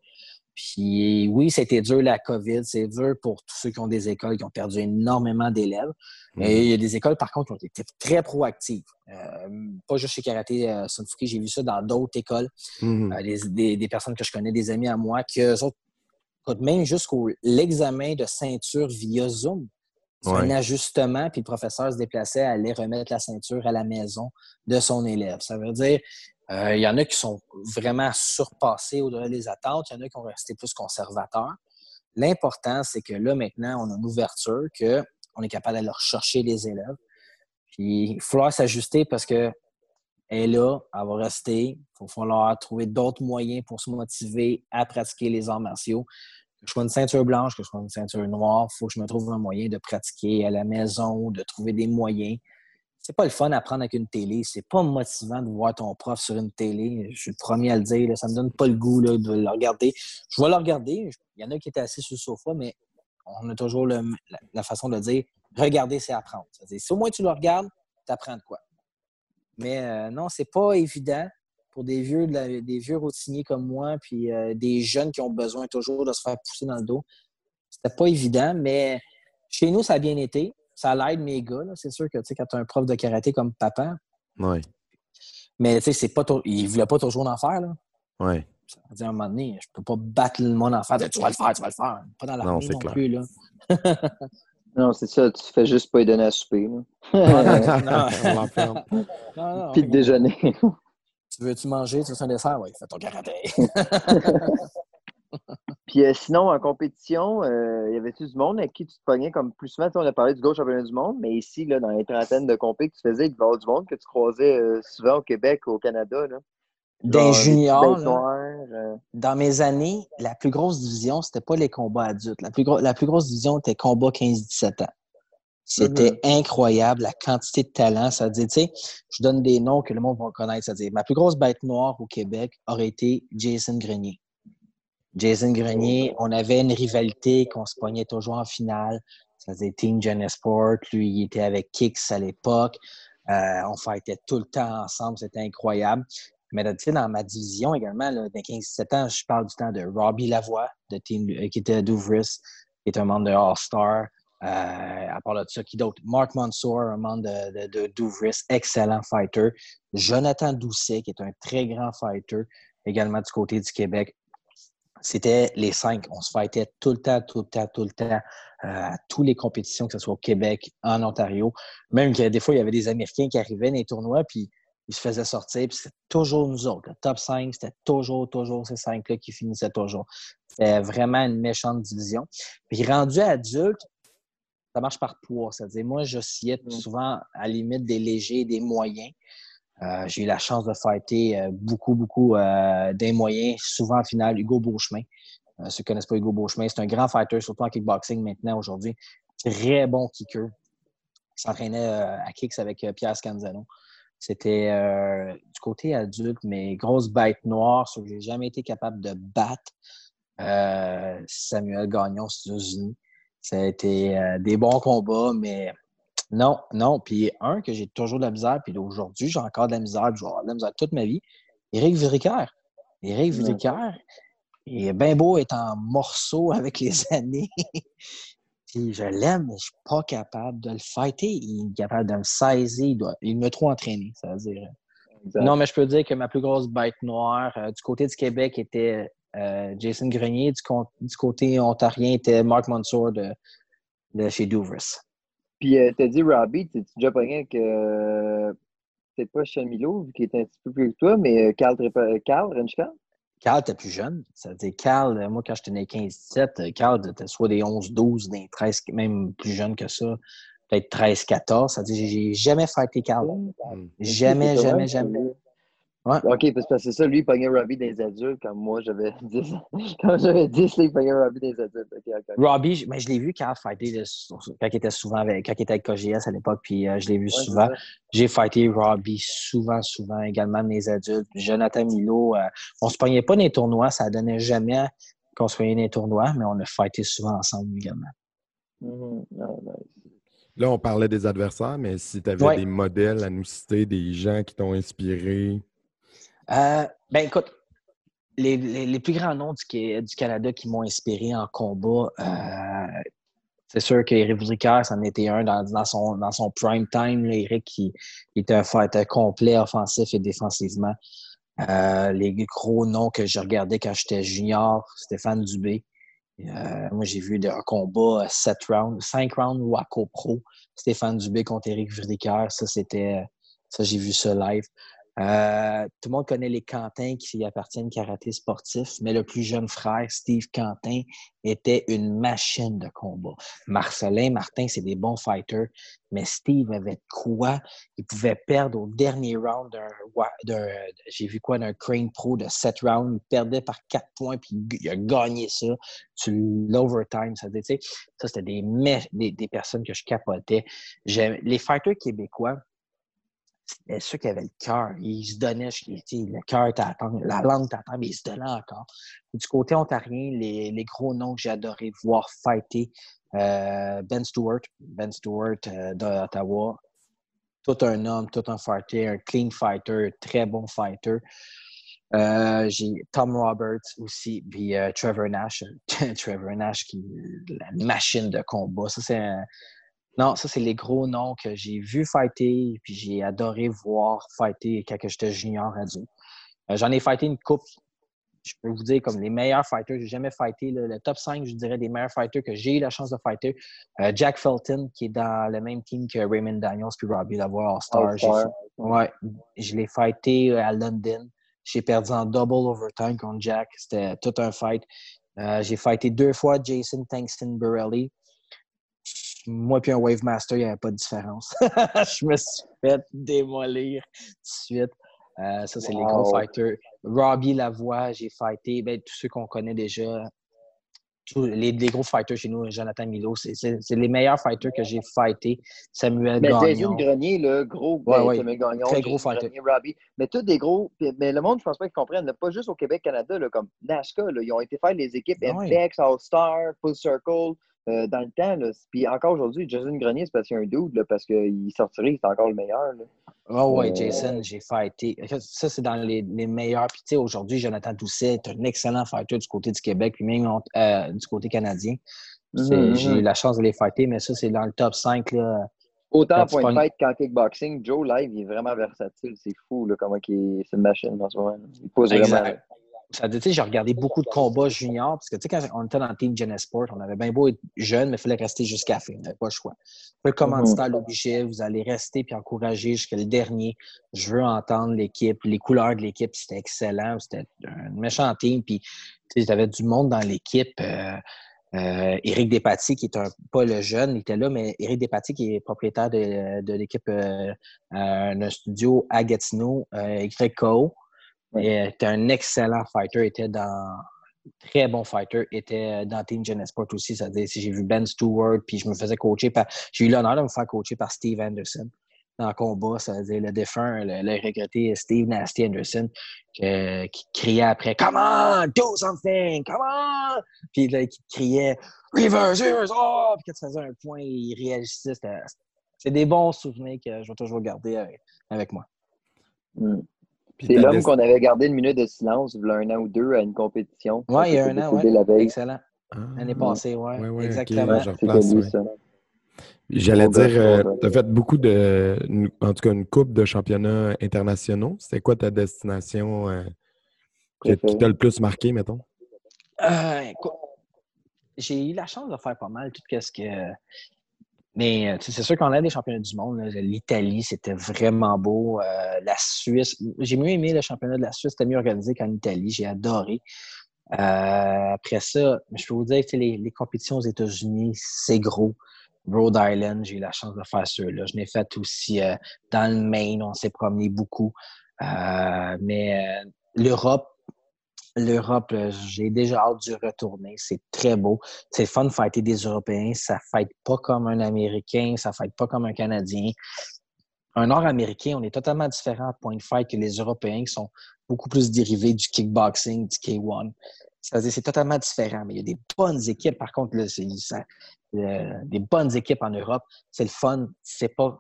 S4: Puis oui, c'était dur la COVID. C'est dur pour tous ceux qui ont des écoles qui ont perdu énormément d'élèves. Mais il y a des écoles, par contre, qui ont été très proactives. Euh, pas juste chez Karaté euh, Sunfuki, j'ai vu ça dans d'autres écoles.
S1: Mhm.
S4: Euh, des, des- des personnes que je connais, des amis à moi, que eux autres, même jusqu'au l'examen de ceinture via Zoom, c'est
S1: Ouais.
S4: un ajustement, puis le professeur se déplaçait à aller remettre la ceinture à la maison de son élève. Ça veut dire, il y en a qui sont vraiment surpassés au-delà des attentes, il y en a qui ont resté plus conservateurs. L'important, c'est que là, maintenant, on a une ouverture, qu'on est capable d'aller rechercher les élèves. Puis, il va falloir s'ajuster parce que elle est là, elle va rester. Il va falloir trouver d'autres moyens pour se motiver à pratiquer les arts martiaux. Que je sois une ceinture blanche, que je sois une ceinture noire, il faut que je me trouve un moyen de pratiquer à la maison, de trouver des moyens. C'est pas le fun à prendre avec une télé. C'est pas motivant de voir ton prof sur une télé. Je suis le premier à le dire. là. Ça me donne pas le goût de le regarder. Je vais le regarder. Il y en a qui étaient assis sur le sofa, mais on a toujours la, façon de dire regarder, c'est apprendre. C'est-à-dire, si au moins tu le regardes, tu apprends de quoi. Mais euh, non, c'est pas évident pour des vieux, des vieux routiniers comme moi, puis euh, des jeunes qui ont besoin toujours de se faire pousser dans le dos. C'était pas évident, mais chez nous, ça a bien été. Ça l'aide mes gars. là. C'est sûr que tu sais, quand tu as un prof de karaté comme papa,
S1: Ouais.
S4: mais tu sais, c'est pas il voulait pas toujours en faire. Là.
S1: Ouais.
S4: Ça veut dire, à un moment donné, je peux pas battre le monde en faire. Tu vas le faire, tu vas le faire. Pas dans
S1: Non, c'est
S4: non,
S1: clair.
S4: plus. Là.
S5: Non, c'est ça, tu fais juste pas y donner à souper. là.
S4: non. Non, non,
S5: Puis le déjeuner.
S4: Tu veux-tu manger? Tu veux un dessert? Oui, fais ton karaté.
S5: Puis euh, sinon, en compétition, euh, y avait-tu du monde avec qui tu te pognais comme plus souvent? On a parlé du gauche championnat du monde, mais ici, là, dans les trentaines de compé que tu faisais, il devait y avoir du monde que tu croisais euh, souvent au Québec, au Canada. Là. Des euh,
S4: dans mes années, la plus grosse division, c'était pas les combats adultes. La plus, gros- la plus grosse division était combat 15-17 ans. C'était incroyable, la quantité de talent. Ça dire, tu sais, je donne des noms que le monde va connaître. Ça dire, ma plus grosse bête noire au Québec aurait été Jason Grenier. Jason Grenier, on avait une rivalité qu'on se pognait toujours en finale. Ça dire Team Genesport. Lui, il était avec Kicks à l'époque. Euh, on fightait tout le temps ensemble. C'était incroyable. Mais tu sais, dans ma division également, là, dans 15-17 ans, je parle du temps de Robbie Lavoie, de team, euh, qui était à Douvris, qui est un membre de All-Star. Euh, à part de ça, qui d'autre? Mark Mansour, un membre de, de, de Douvris, excellent fighter. Jonathan Doucet, qui est un très grand fighter, également du côté du Québec. C'était les cinq. On se fightait tout le temps, tout le temps, tout le temps, euh, à toutes les compétitions, que ce soit au Québec, en Ontario. Même que des fois, il y avait des Américains qui arrivaient dans les tournois, puis ils se faisaient sortir, puis c'était toujours nous autres. Le top 5, c'était toujours, toujours ces cinq-là qui finissaient toujours. C'était vraiment une méchante division. Puis rendu adulte, ça marche par poids. C'est-à-dire, moi, j'oscillais
S5: Mm.
S4: souvent à la limite des légers et des moyens. Euh, j'ai eu la chance de fighter euh, beaucoup, beaucoup euh, des moyens, souvent en finale, Hugo Beauchemin. Euh, ceux qui ne connaissent pas Hugo Beauchemin, c'est un grand fighter, surtout en kickboxing maintenant, aujourd'hui. Très bon kicker. Il s'entraînait à kicks avec Pierre Scanzano. C'était du côté adulte, mais grosse bête noire, sur que j'ai jamais été capable de battre Samuel Gagnon aux États-Unis. Ça a été des bons combats, mais non, non. Puis un que j'ai toujours de la misère, puis aujourd'hui, j'ai encore de la misère, puis je vais avoir de la misère toute ma vie. Éric Viricaire. Éric
S5: Ouais.
S4: Viricaire, il est bien beau être en morceaux avec les années. puis je l'aime, mais je suis pas capable de le fighter. Il est capable de me saisir. Il, doit, il me trop entraîné, ça veut dire.
S5: exact.
S4: Non, mais je peux dire que ma plus grosse bête noire euh, du côté du Québec était euh, Jason Grenier. Du côté ontarien était Mark Mansour de, de chez Douvres.
S5: Puis euh, t'as dit Robbie, t'es déjà pogné avec euh, peut-être pas Sean Milo, vu qu'il est un petit peu plus que toi, mais euh, Carl, Trepa- Carl Renchka?
S4: Carl était plus jeune. Ça veut dire, Carl, euh, moi, quand j'étais né 15-17, euh, Carl était soit des 11-12, des 13, même plus jeune que ça, peut-être 13-14. Ça veut dire, j'ai jamais fighté Carl.
S1: Mm.
S4: Jamais, jamais, jamais. Ouais.
S5: Ok, parce que c'est ça, lui, il pognait Robbie des adultes, comme moi, j'avais 10. Quand j'avais 10, là, il pognait Robbie des adultes.
S4: Robbie, je- mais je l'ai vu fighter de- quand il était souvent avec, quand il était avec KGS à l'époque, puis euh, je l'ai vu
S5: Ouais,
S4: souvent. J'ai fighté Robbie souvent, souvent, également mes adultes. Jonathan Milo, euh, on se pognait pas dans les tournois, ça donnait jamais qu'on se pognait dans les tournois, mais on a fighté souvent ensemble également.
S5: Mhm. Ah, nice.
S1: Là, on parlait des adversaires, mais si tu avais
S4: Ouais.
S1: des modèles à nous citer, des gens qui t'ont inspiré.
S4: Euh, ben écoute, les, les- plus grands noms du, du Canada qui m'ont inspiré en combat, euh, c'est sûr qu'Éric Vricaire, c'en était un dans, dans son, dans son prime time. là. Éric, qui était un fighter complet offensif et défensivement. Euh, les gros noms que je regardais quand j'étais junior, Stéphane Dubé. Moi, j'ai vu un combat 7 rounds, 5 rounds Waco Pro. Stéphane Dubé contre Éric Vricaire. Ça, c'était. Ça, j'ai vu ça live. Euh, tout le monde connaît les Quentin qui appartiennent karaté sportif, mais le plus jeune frère, Steve Quentin, était une machine de combat. Marcelin, Martin, c'est des bons fighters, mais Steve avait quoi? Il pouvait perdre au dernier round d'un, j'ai vu quoi, d'un Crane Pro de 7 rounds. Il perdait par 4 points, puis il- a gagné ça sur l'overtime. Ça, veut tu ça c'était des, des personnes que je capotais. J'aime- les fighters québécois, c'était ceux qui avaient le cœur. Ils se donnaient, je- le cœur t'attend, la langue t'attend, mais ils se donnaient encore. Du côté ontarien, les, les gros noms que j'ai adoré voir fighter, euh, Ben Stewart, Ben Stewart euh, d'Ottawa, tout un homme, tout un fighter, un clean fighter, très bon fighter. Euh, j'ai Tom Roberts aussi, puis Trevor Nash. Trevor Nash qui la machine de combat. Ça, c'est un- Non, ça, c'est les gros noms que j'ai vu fighter, puis j'ai adoré voir fighter quand que j'étais junior adulte. Euh, J'en ai fighté une coupe. Je peux vous dire, comme les meilleurs fighters, j'ai jamais fighté. le top 5, je dirais, des meilleurs fighters que j'ai eu la chance de fighter. Euh, Jack Felton, qui est dans le même team que Raymond Daniels puis Robbie Lavoie All-Star. Ouais, je l'ai fighté euh, à London. J'ai perdu en double overtime contre Jack. C'était tout un fight. Euh, j'ai fighté deux fois Jason Tankston Borelli. Moi puis un Wave Master, il n'y avait pas de différence. je me suis fait démolir tout de suite. Euh, ça, c'est les gros fighters. Robbie Lavoie, j'ai fighté. Ben, tous ceux qu'on connaît déjà. Tous les, les gros fighters chez nous, Jonathan Milo, c'est les meilleurs fighters que j'ai fighté. Samuel
S5: Mais
S4: Gagnon.
S5: Jason Grenier, le gros,
S4: Ouais,
S5: ben,
S4: ouais.
S5: Samuel Gagnon,
S4: Très gros fighter.
S5: Grenier, Robbie. Mais tous des gros. Mais le monde, je pense pas qu'ils comprennent. Pas juste au Québec, Canada, là, comme là, ils ont été faire les équipes
S4: ouais.
S5: MPX, All-Star, Full Circle euh, dans le temps. Là. Puis encore aujourd'hui, Jason Grenier, c'est parce qu'il y a un là, parce qu'il sortirait, c'est encore le meilleur. Là.
S4: Oh ouais,
S5: Euh,
S4: Jason, j'ai fighté. Ça, c'est dans les, les meilleurs. Puis tu sais, aujourd'hui, Jonathan Doucet est un excellent fighter du côté du Québec, puis même euh, du côté canadien. C'est-
S5: Mhm,
S4: J'ai
S5: mhm.
S4: eu la chance de les fighter, mais ça, c'est dans le top 5. Là.
S5: Autant point de fight qu'en kickboxing, Joe Live, il est vraiment versatile. C'est fou là, comment il est... c'est une machine en ce moment. Il pose vraiment.
S4: Ça tu sais, j'ai regardé beaucoup de combats juniors, parce que tu sais, quand on était dans le team Genesport, on avait bien beau être jeune, mais il fallait rester jusqu'à la fin. On n'avait pas le choix. Le commanditaire l'obligeait, vous allez rester puis encourager jusqu'à le dernier. Je veux entendre l'équipe. Les couleurs de l'équipe, c'était excellent. C'était un méchant team. Puis, tu sais, avais du monde dans l'équipe. Euh, euh, Éric Despatie, qui est un, pas le jeune, il était là, mais Éric Despatie, qui est propriétaire de, de l'équipe euh, euh, d'un studio à Gatineau, euh, YKO.
S5: Ouais.
S4: Et, euh, était un excellent fighter, était dans très bon fighter, était dans Team Genesport aussi. C'est-à-dire, si j'ai vu Ben Stewart, puis je me faisais coacher par. J'ai eu l'honneur de me faire coacher par Steve Anderson dans le combat, c'est-à-dire le défunt, le, le regretté Steve Nasty Anderson, que- qui criait après Come on, do something, come on! Puis là, qui criait Reverse, reverse, oh! Puis quand tu faisais un point, il réagissait. C'est des bons souvenirs que je vais toujours garder avec, avec moi.
S5: Mm. C'est l'homme qu'on avait gardé une minute de silence il y a un an ou deux à une compétition.
S4: Ouais, il y a un an, ouais.
S5: la veille.
S4: Excellent.
S1: Ah,
S4: L'année passée, ouais.
S1: Ouais,
S4: Exactement.
S1: J'allais dire, euh,
S5: gars.
S1: tu as fait beaucoup de, en tout cas, une coupe de championnats internationaux. C'était quoi ta destination euh, qui t'a le plus marqué, mettons?
S4: Euh, j'ai eu la chance de faire pas mal tout ce que. Mais euh, c'est sûr qu'on a des championnats du monde. L'Italie, c'était vraiment beau. Euh, la Suisse, j'ai mieux aimé le championnat de la Suisse. C'était mieux organisé qu'en Italie. J'ai adoré. Euh, après ça, je peux vous dire que les, les compétitions aux États-Unis, c'est gros. Rhode Island, j'ai eu la chance de faire ceux-là. Je l'ai fait aussi dans le Maine, on s'est promené beaucoup. Mais l'Europe, l'Europe, euh, j'ai déjà hâte d'y retourner. C'est très beau. C'est fun de fighter des Européens. Ça ne fight pas comme un Américain, ça ne fight pas comme un Canadien. Un Nord-Américain, on est totalement différent à point de fight que les Européens qui sont beaucoup plus dérivés du kickboxing, du K1. C'est-à-dire c'est totalement différent. Mais il y a des bonnes équipes. Par contre, des bonnes équipes en Europe. C'est le fun. C'est pas.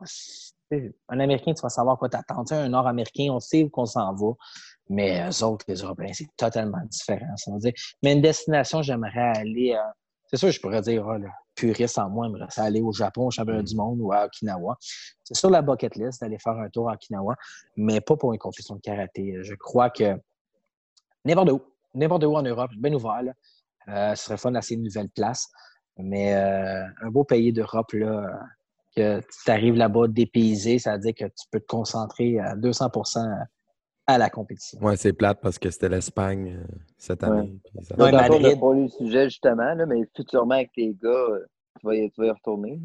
S4: Un Américain, tu vas savoir quoi t'attendre. Un Nord-Américain, on sait où qu'on s'en va. Mais eux autres, les Européens, c'est totalement différent. Mais une destination, j'aimerais aller. Euh, c'est sûr, je pourrais dire, oh, le puriste en moi, j'aimerais aller au Japon, au championnat du monde ou à Okinawa. C'est sur la bucket list d'aller faire un tour à Okinawa, mais pas pour une compétition de karaté. Je crois que n'importe où, n'importe où en Europe, bien ouvert, euh, ce serait fun d'assez une nouvelle place. Mais euh, un beau pays d'Europe, là, que tu arrives là-bas dépaysé, ça veut dire que tu peux te concentrer à 200 à la compétition.
S1: Oui, c'est plate parce que c'était l'Espagne euh, cette année.
S5: Ouais. Ça... Ouais, Madrid. pas le sujet justement, là, mais futurement avec tes gars, tu vas, y, tu vas y retourner.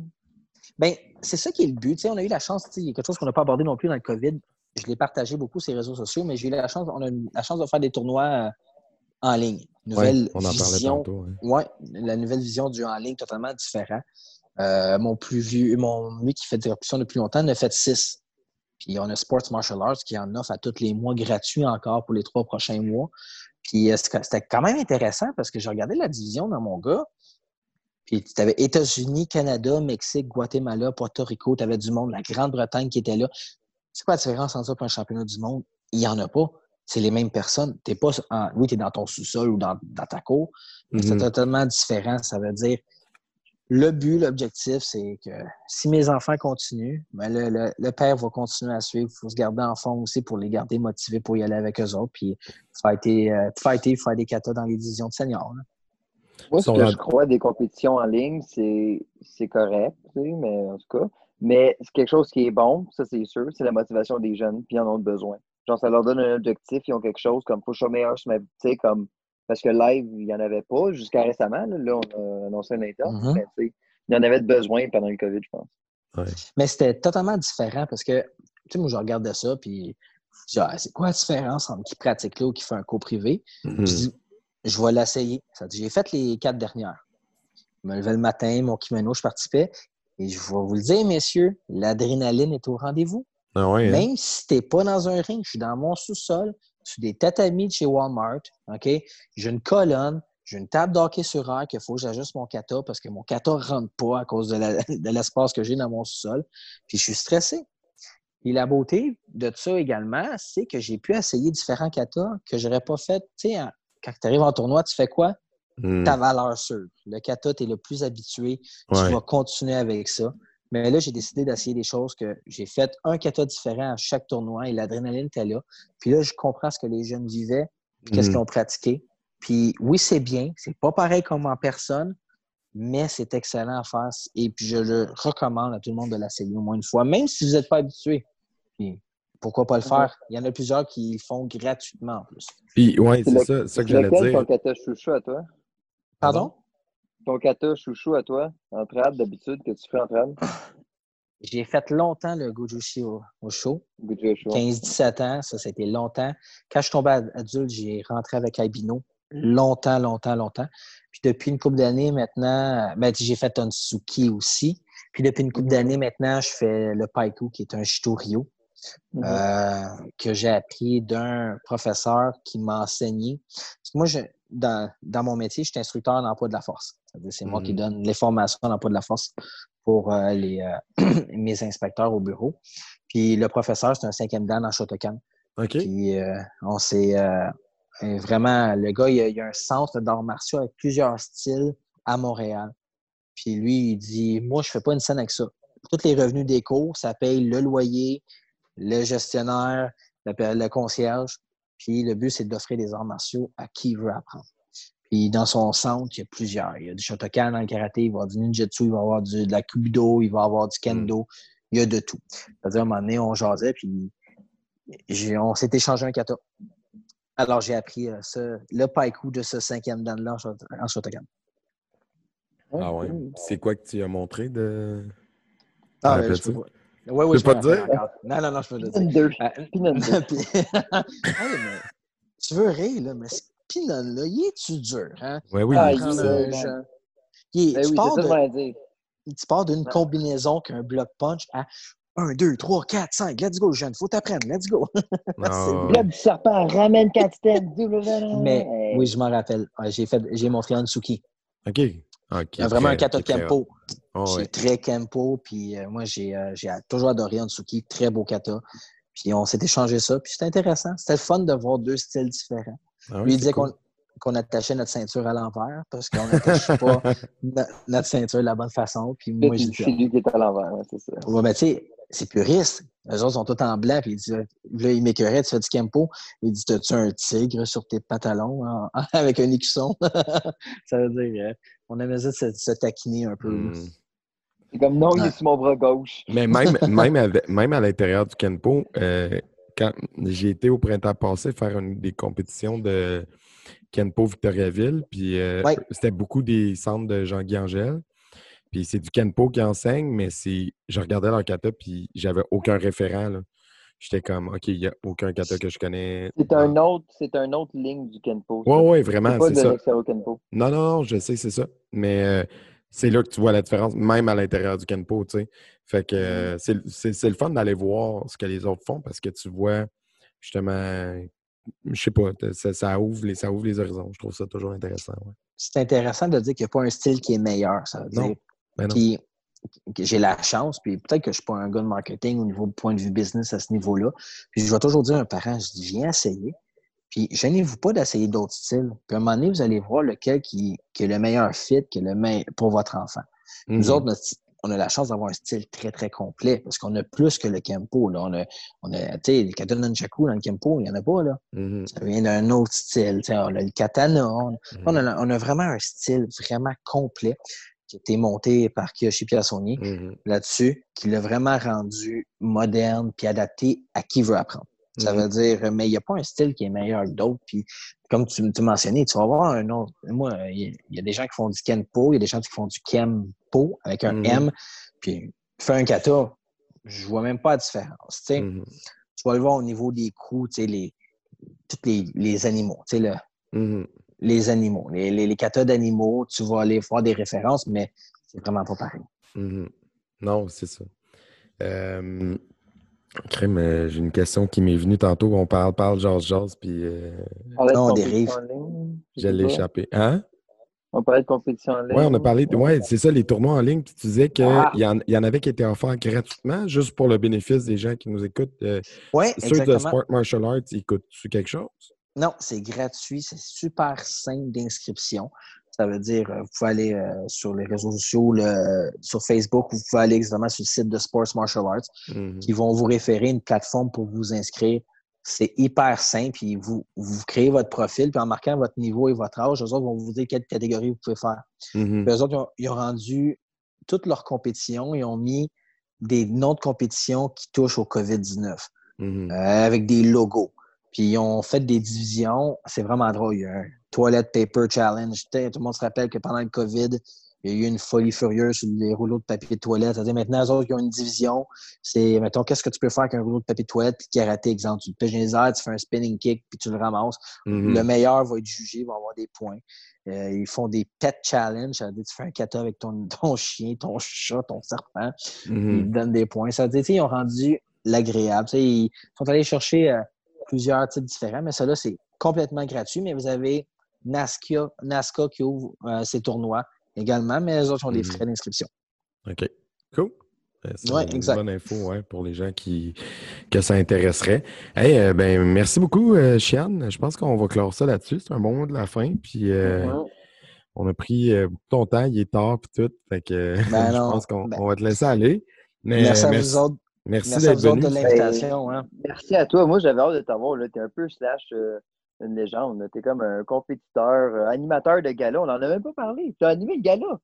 S4: Bien, c'est ça qui est le but. on a eu la chance, il y a quelque chose qu'on n'a pas abordé non plus dans le COVID. Je l'ai partagé beaucoup sur les réseaux sociaux, mais j'ai eu la chance, on a la chance de faire des tournois en ligne. Nouvelle on en vision. Tantôt, ouais. la nouvelle vision du en ligne totalement différent. Euh, mon plus vieux, mon lui qui fait des options depuis longtemps en a fait six. Puis on a Sports Martial Arts qui en offre à tous les mois gratuits encore pour les trois prochains mois. Puis euh, c'était quand même intéressant parce que j'ai regardé la division dans mon gars. Puis tu avais États-Unis, Canada, Mexique, Guatemala, Puerto Rico, tu avais du monde, la Grande-Bretagne qui était là. C'est quoi la différence entre ça pour un championnat du monde? Il n'y en a pas c'est les mêmes personnes. T'es pas oui, tu es dans ton sous-sol ou dans, ta cour, mais c'est mm-hmm. totalement différent. Ça veut dire le but, l'objectif, c'est que si mes enfants continuent, ben le, père va continuer à suivre. Il faut se garder en fond aussi pour les garder motivés pour y aller avec eux autres. Puis fighter, euh, fighter faire des katas dans les divisions de seniors.
S5: Moi, ce que je crois des compétitions en ligne, c'est correct, mais en tout cas. Mais c'est quelque chose qui est bon, ça c'est sûr, c'est la motivation des jeunes, puis ils en ont besoin. Genre, ça leur donne un objectif, ils ont quelque chose comme faut meilleur, tu sais, comme parce que live, il n'y en avait pas jusqu'à récemment. Là, on a annoncé un interne, mm-hmm. mais il y en avait besoin pendant le COVID, je pense.
S4: Mais c'était totalement différent parce que, tu sais, moi, je regardais ça, puis je ah, c'est quoi la différence entre qui pratique là ou qui fait un cours privé? Mm-hmm. Je dis, je vais l'essayer. J'ai fait les quatre dernières. Je me levais le matin, mon kimono, je participais. Et je vais vous le dire, messieurs, l'adrénaline est au rendez-vous.
S1: Ah hein?
S4: Même si tu n'es pas dans un ring, je suis dans mon sous-sol, sur des tatamis de chez Walmart, OK? J'ai une colonne, j'ai une table d'hockey sur air qu'il faut que j'ajuste mon kata parce que mon kata ne rentre pas à cause de l'espace que j'ai dans mon sous-sol. Puis je suis stressé. Et la beauté de ça également, c'est que j'ai pu essayer différents katas que je n'aurais pas fait. Tu sais, quand tu arrives en tournoi, tu fais quoi? Hmm. Ta valeur sûre. Le kata, tu es le plus habitué. Tu vas continuer avec ça. Mais là, j'ai décidé d'essayer des choses que j'ai fait un kata différent à chaque tournoi et l'adrénaline était là. Puis là, je comprends ce que les jeunes vivaient, qu'est-ce mm. qu'ils ont pratiqué. Puis oui, c'est bien. C'est pas pareil comme en personne, mais c'est excellent à faire. Et puis je le recommande à tout le monde de l'essayer au moins une fois, même si vous n'êtes pas habitué. Puis pourquoi pas le faire? Il y en a plusieurs qui le font gratuitement en plus.
S1: Puis oui, c'est ça, ça que j'allais dire.
S5: ton kata chouchou à toi?
S4: Pardon?
S5: Ton kata chouchou à toi, en trad d'habitude, que tu fais en trad?
S4: J'ai fait longtemps le Gojushi au, show. 15-17 ans, ça, c'était longtemps. Quand je suis tombé adulte, j'ai rentré avec Albino. Longtemps, longtemps, longtemps. Puis depuis une couple d'années maintenant, ben, j'ai fait un Tsuki aussi. Puis depuis une couple mm-hmm. d'années maintenant, je fais le Paiku, qui est un Shitoryu, mm-hmm. euh, que j'ai appris d'un professeur qui m'a enseigné. moi, je, dans, dans, mon métier, je suis instructeur en emploi de la force. C'est moi qui mm. donne les formations en emploi de la force pour euh, les, euh, mes inspecteurs au bureau. Puis le professeur, c'est un cinquième dan en Shotokan.
S1: OK.
S4: Puis euh, on s'est vraiment, le gars, il y a, un centre d'arts martiaux avec plusieurs styles à Montréal. Puis lui, il dit Moi, je fais pas une scène avec ça. Tous les revenus des cours, ça paye le loyer, le gestionnaire, le, le concierge. Puis le but, c'est d'offrir des arts martiaux à qui veut apprendre. Puis dans son centre, il y a plusieurs. Il y a du Shotokan dans le karaté, il va y avoir du ninjutsu, il va y avoir du, de la kubido, il va y avoir du kendo. Il y a de tout. C'est-à-dire, à un moment donné, on jasait, puis on s'est échangé un kata. Alors, j'ai appris euh, le paiku de ce cinquième dan-là en Shotokan.
S1: Ah ouais. C'est quoi que tu as montré de.
S4: Ah, ouais, je peux... Oui, oui,
S1: je peux pas te dire?
S4: Non, non, non, je peux le dire. Euh, tu veux rire, là, mais Pinon, là, il est-tu dur? Hein?
S1: Oui, oui. Ah, il,
S4: il, ben tu, pars de, tu pars d'une combinaison qu'un bloc punch à 1, 2, 3, 4, 5. Let's go, jeune. Faut t'apprendre. Let's go.
S5: bloc du serpent, ramène 4 steps.
S4: Mais oui, je m'en rappelle. J'ai, fait, j'ai montré Ansuki.
S1: OK. Ok,
S4: Il y a vraiment
S1: très-
S4: un kata Kempo.
S1: Oh,
S4: C'est
S1: ouais.
S4: très Kempo. Puis euh, moi, j'ai euh, j'ai toujours adoré Onsuki. Très beau kata. Puis on s'est échangé ça. Puis c'était intéressant. C'était le fun de voir deux styles différents.
S1: Ah oui,
S4: Lui, il disait
S1: cool.
S4: qu'on qu'on attachait notre ceinture à l'envers parce qu'on n'attache pas no- notre ceinture de la bonne façon. Puis moi,
S5: dis,
S4: dit,
S5: c'est lui qui est à l'envers, ouais, c'est ça.
S4: Ouais, ben, tu sais, c'est puriste. Eux autres sont tous en blanc, puis il dit, là, il m'écœurait, tu fais du Kempo. Il dit, t'as-tu un tigre sur tes pantalons hein, avec un écusson? ça veut dire, euh, on aimait ça de se, se taquiner un peu.
S1: Hmm.
S5: C'est comme non, il est sur mon bras gauche.
S1: Mais même, même, avec- même à l'intérieur du Kenpo, euh, quand j'ai été au printemps passé faire une, des compétitions de Kenpo Victoriaville, puis euh,
S4: Ouais.
S1: c'était beaucoup des centres de Jean-Guy Angèle. Puis c'est du Kenpo qui enseigne, mais c'est je regardais leur kata, puis j'avais aucun référent. là. J'étais comme, OK, il n'y a aucun kata que je connais.
S5: C'est un autre, c'est un autre ligne du Kenpo. ça.
S1: Ouais, ouais,
S5: C'est
S1: vraiment,
S5: pas
S1: c'est
S5: de
S1: ça.
S5: l'extérieur Kenpo.
S1: Non, non, non, je sais, c'est ça. Mais euh, c'est là que tu vois la différence, même à l'intérieur du Kenpo, tu sais. Fait que euh, c'est c'est- c'est le fun d'aller voir ce que les autres font parce que tu vois justement, je sais pas, ça, ça ouvre les, ça ouvre les horizons. Je trouve ça toujours intéressant. ouais.
S4: C'est intéressant de dire qu'il n'y a pas un style qui est meilleur, ça veut
S1: Non,
S4: dire.
S1: Ben.
S4: Puis, j'ai la chance, puis peut-être que je ne suis pas un gars de marketing au niveau point de vue business à ce niveau-là. Puis je vais toujours dire à un parent, je dis, viens essayer. Puis gênez-vous pas d'essayer d'autres styles. Puis à un moment donné, vous allez voir lequel qui, qui est le meilleur fit, qui est le meilleur pour votre enfant. Nous
S1: Mhm.
S4: autres, notre on a la chance d'avoir un style très, très complet parce qu'on a plus que le Kempo. Là. On a, on a tu sais, le katana nunchaku dans le Kempo, il n'y en a pas. Là.
S1: Mhm.
S4: Ça vient d'un autre style. Tu sais, on a le katana. On,
S1: Mhm.
S4: on a, on a vraiment un style vraiment complet qui a été monté par Kiyoshi Piassoni
S1: Mhm.
S4: là-dessus, qui l'a vraiment rendu moderne puis adapté à qui veut apprendre. Ça
S1: Mhm.
S4: veut dire, mais il n'y a pas un style qui est meilleur que d'autres. Puis, comme tu, tu mentionnais, tu vas voir un autre. Moi, il y, a des gens qui font du Kenpo, il y a des gens qui font du Kempo avec un
S1: Mhm.
S4: M. Puis, fais un kata, je vois même pas la différence. tu.
S1: Mhm.
S4: Tu vas le voir au niveau des coups, les, tous les, les animaux. le-. Les animaux. Les, les, les katas d'animaux, tu vas aller voir des références, mais c'est vraiment pas pareil.
S1: Mhm. Non, c'est ça. Euh, crème, euh, j'ai une question qui m'est venue tantôt. On parle, parle, jase, jase, puis euh,
S5: On parlait de
S4: Non, on
S5: compétition
S4: dérive.
S5: en ligne, je
S1: l'ai échappé. Hein?
S5: On parlait de compétition en ligne.
S1: Oui, on a parlé. de- Ouais, c'est ça, les tournois en ligne. Puis tu disais qu'il
S5: Ah.
S1: y, en, il y en avait qui étaient offerts gratuitement, juste pour le bénéfice des gens qui nous écoutent. Euh,
S4: Oui,
S1: ceux de. Sport Martial Arts, ils coûtent-tu quelque chose?
S4: Non, c'est gratuit, c'est super simple d'inscription. Ça veut dire, euh, vous pouvez aller euh, sur les réseaux sociaux, le- sur Facebook, ou vous pouvez aller exactement sur le site de Sports Martial Arts,
S1: Mhm.
S4: qui vont vous référer une plateforme pour vous inscrire. C'est hyper simple. Puis vous, vous créez votre profil, puis en marquant votre niveau et votre âge, eux autres vont vous dire quelle catégorie vous pouvez faire.
S1: Mhm.
S4: Puis eux autres, ils ont, ils ont rendu toutes leurs compétitions, ils ont mis des noms de compétitions qui touchent au COVID-19
S1: Mhm.
S4: euh, avec des logos. Puis ils ont fait des divisions. C'est vraiment drôle. Il y a un Toilet Paper Challenge. Tout le monde se rappelle que pendant le COVID, il y a eu une folie furieuse sur les rouleaux de papier de toilette. C'est-à-dire maintenant, eux autres, ils ont une division. C'est, mettons, qu'est-ce que tu peux faire avec un rouleau de papier de toilette? Puis karaté, exemple? Tu le piges dans les airs, tu fais un spinning kick, puis tu le ramasses.
S1: Mhm.
S4: Le meilleur va être jugé, va avoir des points. Euh, ils font des pet challenge. Ça veut dire, tu fais un kata avec ton, ton chien, ton chat, ton serpent.
S1: Mhm.
S4: Ils te donnent des points. Ça veut dire, tu sais, ils ont rendu l'agréable. Ils sont allés chercher euh, plusieurs types différents, mais ça là, c'est complètement gratuit. Mais vous avez NASCA, NASCA qui ouvre euh, ses tournois également, mais les autres ont des
S1: Mhm.
S4: frais d'inscription.
S1: OK. Cool. Euh, C'est
S4: Ouais,
S1: une
S4: exact.
S1: bonne info ouais, pour les gens qui que ça intéresserait. Hey, euh, ben, merci beaucoup, euh, Chiane. Je pense qu'on va clore ça là-dessus. C'est un bon mot de la fin. Puis euh, on a pris beaucoup ton temps, il est tard puis tout. Fait que
S4: Ben
S1: je
S4: non,
S1: pense qu'on
S4: ben-
S1: va te laisser aller. Mais,
S4: merci à
S1: merci,
S4: vous autres.
S1: Merci
S4: Merci à
S1: d'être venu.
S4: de l'invitation. Hein.
S5: Merci à toi. Moi, j'avais hâte de t'avoir. Tu es un peu slash euh, une légende. Tu es comme un compétiteur, euh, animateur de gala. On n'en a même pas parlé. Tu as animé le gala?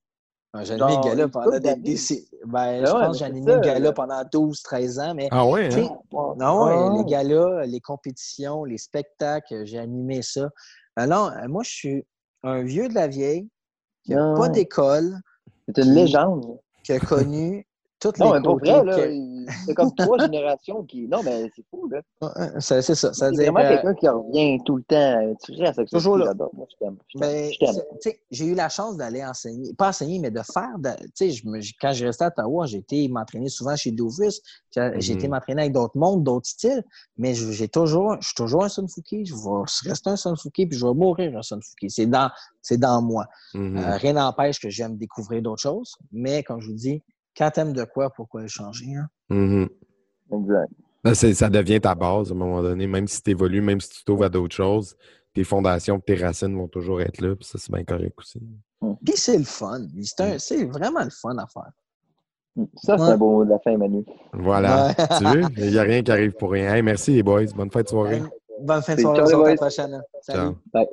S4: Ah, J'ai animé le gala pendant des décennies. Ben,
S5: Ben
S4: je
S5: ouais,
S4: pense que j'ai animé le gala pendant 12-13 ans, mais
S1: Ah ouais, hein?
S4: Non,
S5: Ah.
S4: les galas, les compétitions, les spectacles, j'ai animé ça. Alors, euh, moi, je suis un vieux de la vieille qui n'a
S5: Ah
S4: pas d'école,
S5: C'est une
S4: Qui-
S5: légende.
S4: qui a connu toutes
S5: Non,
S4: les
S5: mais pour vrai,
S4: que-
S5: c'est comme trois générations qui. Non, mais c'est fou, là.
S4: C'est c'est ça.
S5: C'est vraiment
S4: euh,
S5: quelqu'un qui revient tout le temps. Tu restes avec ça.
S4: Toujours là.
S5: Moi, je t'aime.
S4: J'ai eu la chance d'aller enseigner, pas enseigner, mais de faire. de- tu sais, je quand je restais à Ottawa, j'ai été m'entraîner souvent chez Dofus. J'ai j'ai été m'entraîner avec d'autres mondes, d'autres styles. Mais je- j'ai toujours, je suis toujours un Sunfuki. Je vais rester un Sunfuki, puis je vais mourir un Sunfuki. C'est dans, c'est dans moi.
S1: Mhm.
S4: Euh, rien n'empêche que j'aime découvrir d'autres choses. Mais comme je vous dis, quand t'aimes de quoi, pourquoi le changer? hein?
S1: Mhm.
S5: Exact.
S1: Ben, ça devient ta base à un moment donné, même si tu évolues, même si tu t'ouvres à d'autres choses, tes fondations, tes racines vont toujours être là, puis ça, c'est bien correct aussi.
S4: Puis c'est le fun. C'est
S1: Mm.
S4: c'est vraiment le fun à faire.
S5: Ça, c'est
S4: Ouais.
S5: un beau mot de la fin, Manu.
S1: Voilà.
S4: Ouais.
S1: tu veux? Il n'y a rien qui arrive pour rien. Hey, merci les boys. Bonne fête de soirée.
S4: Bonne fin de soirée. revoit la prochaine. Salut.
S1: Ciao.
S5: Bye.